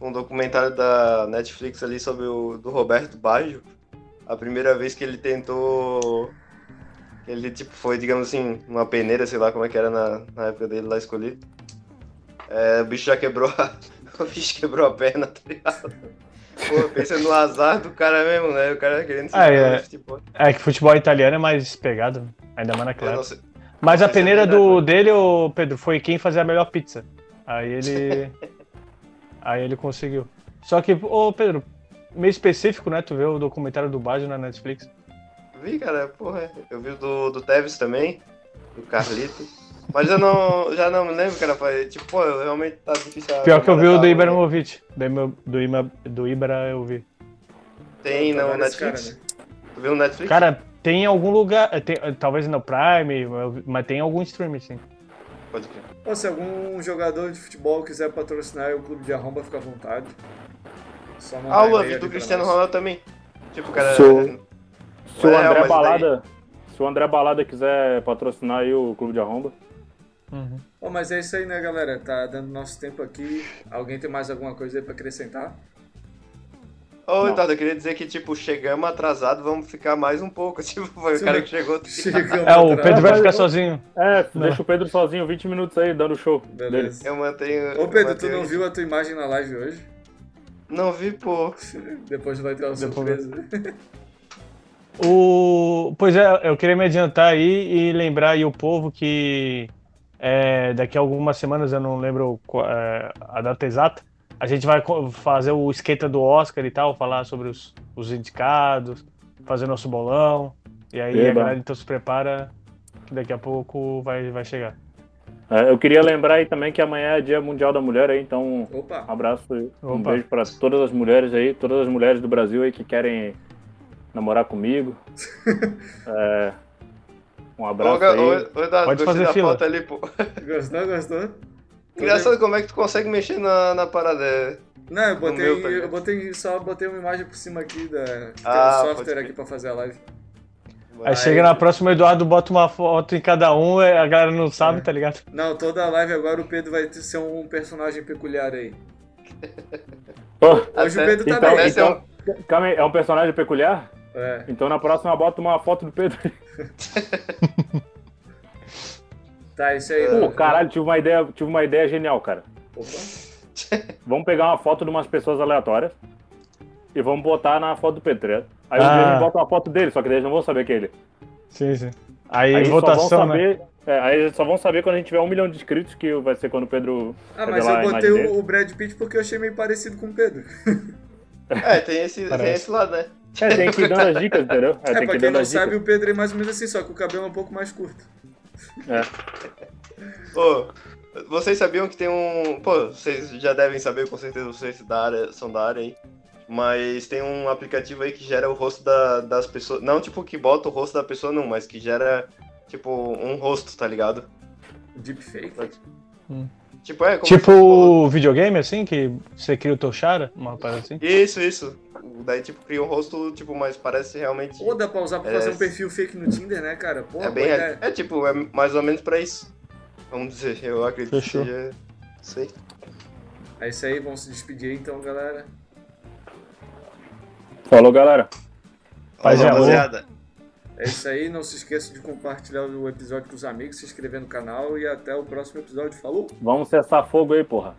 o documentário da Netflix ali sobre o do Roberto Baggio, a primeira vez que ele tentou. Ele tipo, foi, digamos assim, uma peneira, sei lá como é que era na, na época dele lá escolhi. É, o bicho já quebrou a. O bicho quebrou a perna, tá ligado? Pô, pensa no azar do cara mesmo, né? O cara querendo se Ah, é. futebol. É que futebol italiano é mais pegado, ainda mais na Eu clara. não sei. Mas a é peneira do dele, o Pedro, foi quem fazia a melhor pizza. Aí ele. aí ele conseguiu. Só que, ô Pedro, meio específico, né? Tu vê o documentário do Baggio na Netflix. Vi, cara, porra. Eu vi o do, do Tevez também, do Carlito. Mas eu não, já não me lembro, cara. foi- Tipo, pô, eu realmente tá difícil. Pior que eu vi o do Ibrahimovic. Do, do, Ima- do Ibra eu vi. Tem no vários Netflix? cara, né? Tu viu no Netflix? Cara, tem em algum lugar. tem- talvez no Prime, mas tem algum streaming, sim. Pode crer. Pô, se algum jogador de futebol quiser patrocinar o clube de arromba, fica à vontade. Só Ah, o ali do Cristiano. Ronaldo também. Tipo, cara. Se o- Se o André Balada. Se o André Balada quiser patrocinar aí o Clube de Arromba. Uhum. Bom, mas é isso aí, né, galera? Tá dando nosso tempo aqui. Alguém tem mais alguma coisa aí pra acrescentar? Ô, Não. Eduardo, eu queria dizer que, tipo, chegamos atrasado, vamos ficar mais um pouco. Tipo, foi Sim, o cara que chegou. Chegamos É, o. Pedro vai ficar sozinho. É, deixa o Pedro sozinho 20 minutos aí, dando show. Dele. Beleza. Eu mantenho. Ô, Pedro, tu não isso. viu a tua imagem na live hoje? Não vi, pô. Depois vai ter uma Depois surpresa. O... Pois é, eu queria me adiantar aí e lembrar aí o povo que é, daqui a algumas semanas, eu não lembro é, a data exata, a gente vai fazer o esquenta do Oscar e tal, falar sobre os, os indicados, fazer nosso bolão. E aí Eba. a galera então se prepara que daqui a pouco vai, vai chegar. É, eu queria lembrar aí também que amanhã é Dia Mundial da Mulher aí, então um Opa, abraço e um Opa. beijo pra todas as mulheres aí, todas as mulheres do Brasil aí que querem namorar comigo. É, um abraço aí. ô, ô, Eduardo, Pode fazer da fila. foto ali, pô. gostou, gostou? Engraçado como é que tu consegue mexer na, na parada. é. Não, eu botei, meu, tá eu botei, só botei uma imagem por cima aqui da. Tem Ah, um pode software aqui pra fazer a live. Aí chega na próxima, o Eduardo bota uma foto em cada um, a galera não sabe, É. tá ligado? Não, toda a live agora o Pedro vai ser um personagem peculiar aí. Hoje o Pedro tá então- bem. É um- calma aí, é um personagem peculiar? É. Então na próxima bota uma foto do Pedro. Tá, isso aí. Pô, caralho, tive uma ideia, tive uma ideia genial, cara. Opa. Vamos pegar uma foto de umas pessoas aleatórias e vamos botar na foto do Pedro. tá? Aí Ah. a gente bota uma foto dele, só que daí eles não vão saber que é ele. Sim, sim. Aí, Aí só votação, vão né? saber, é, aí eles só vão saber quando a gente tiver um milhão de inscritos, que vai ser quando o Pedro. Ah, mas eu botei o, o Brad Pitt porque eu achei meio parecido com o Pedro. É, tem esse, tem esse lado, né? É, tem que ir dando as dicas, entendeu? É, É, tem pra quem não sabe, dicas. o Pedro é mais ou menos assim, só que o cabelo é um pouco mais curto. É. Pô, vocês sabiam que tem um. Pô, vocês já devem saber, com certeza vocês da área, são da área aí. Mas tem um aplicativo aí que gera o rosto da- das pessoas. Não tipo que bota o rosto da pessoa, não, mas que gera, tipo, um rosto, tá ligado? Deepfake. Tipo, é como. Tipo videogame, assim, que você cria o teu chara, uma parada assim. Isso, isso. Daí, tipo, cria um rosto, tipo, mas parece realmente. Ou dá pra usar pra É. fazer um perfil fake no Tinder, né, cara? Pô, É bem. É, é tipo, é mais ou menos pra isso. Vamos dizer, eu acredito Fechou. que seja. Sei. É isso aí, vamos se despedir então, galera. Falou, galera. Paz Falou, amor. rapaziada. É isso aí, não se esqueça de compartilhar o episódio com os amigos, se inscrever no canal e até o próximo episódio. Falou! Vamos cessar fogo aí, porra.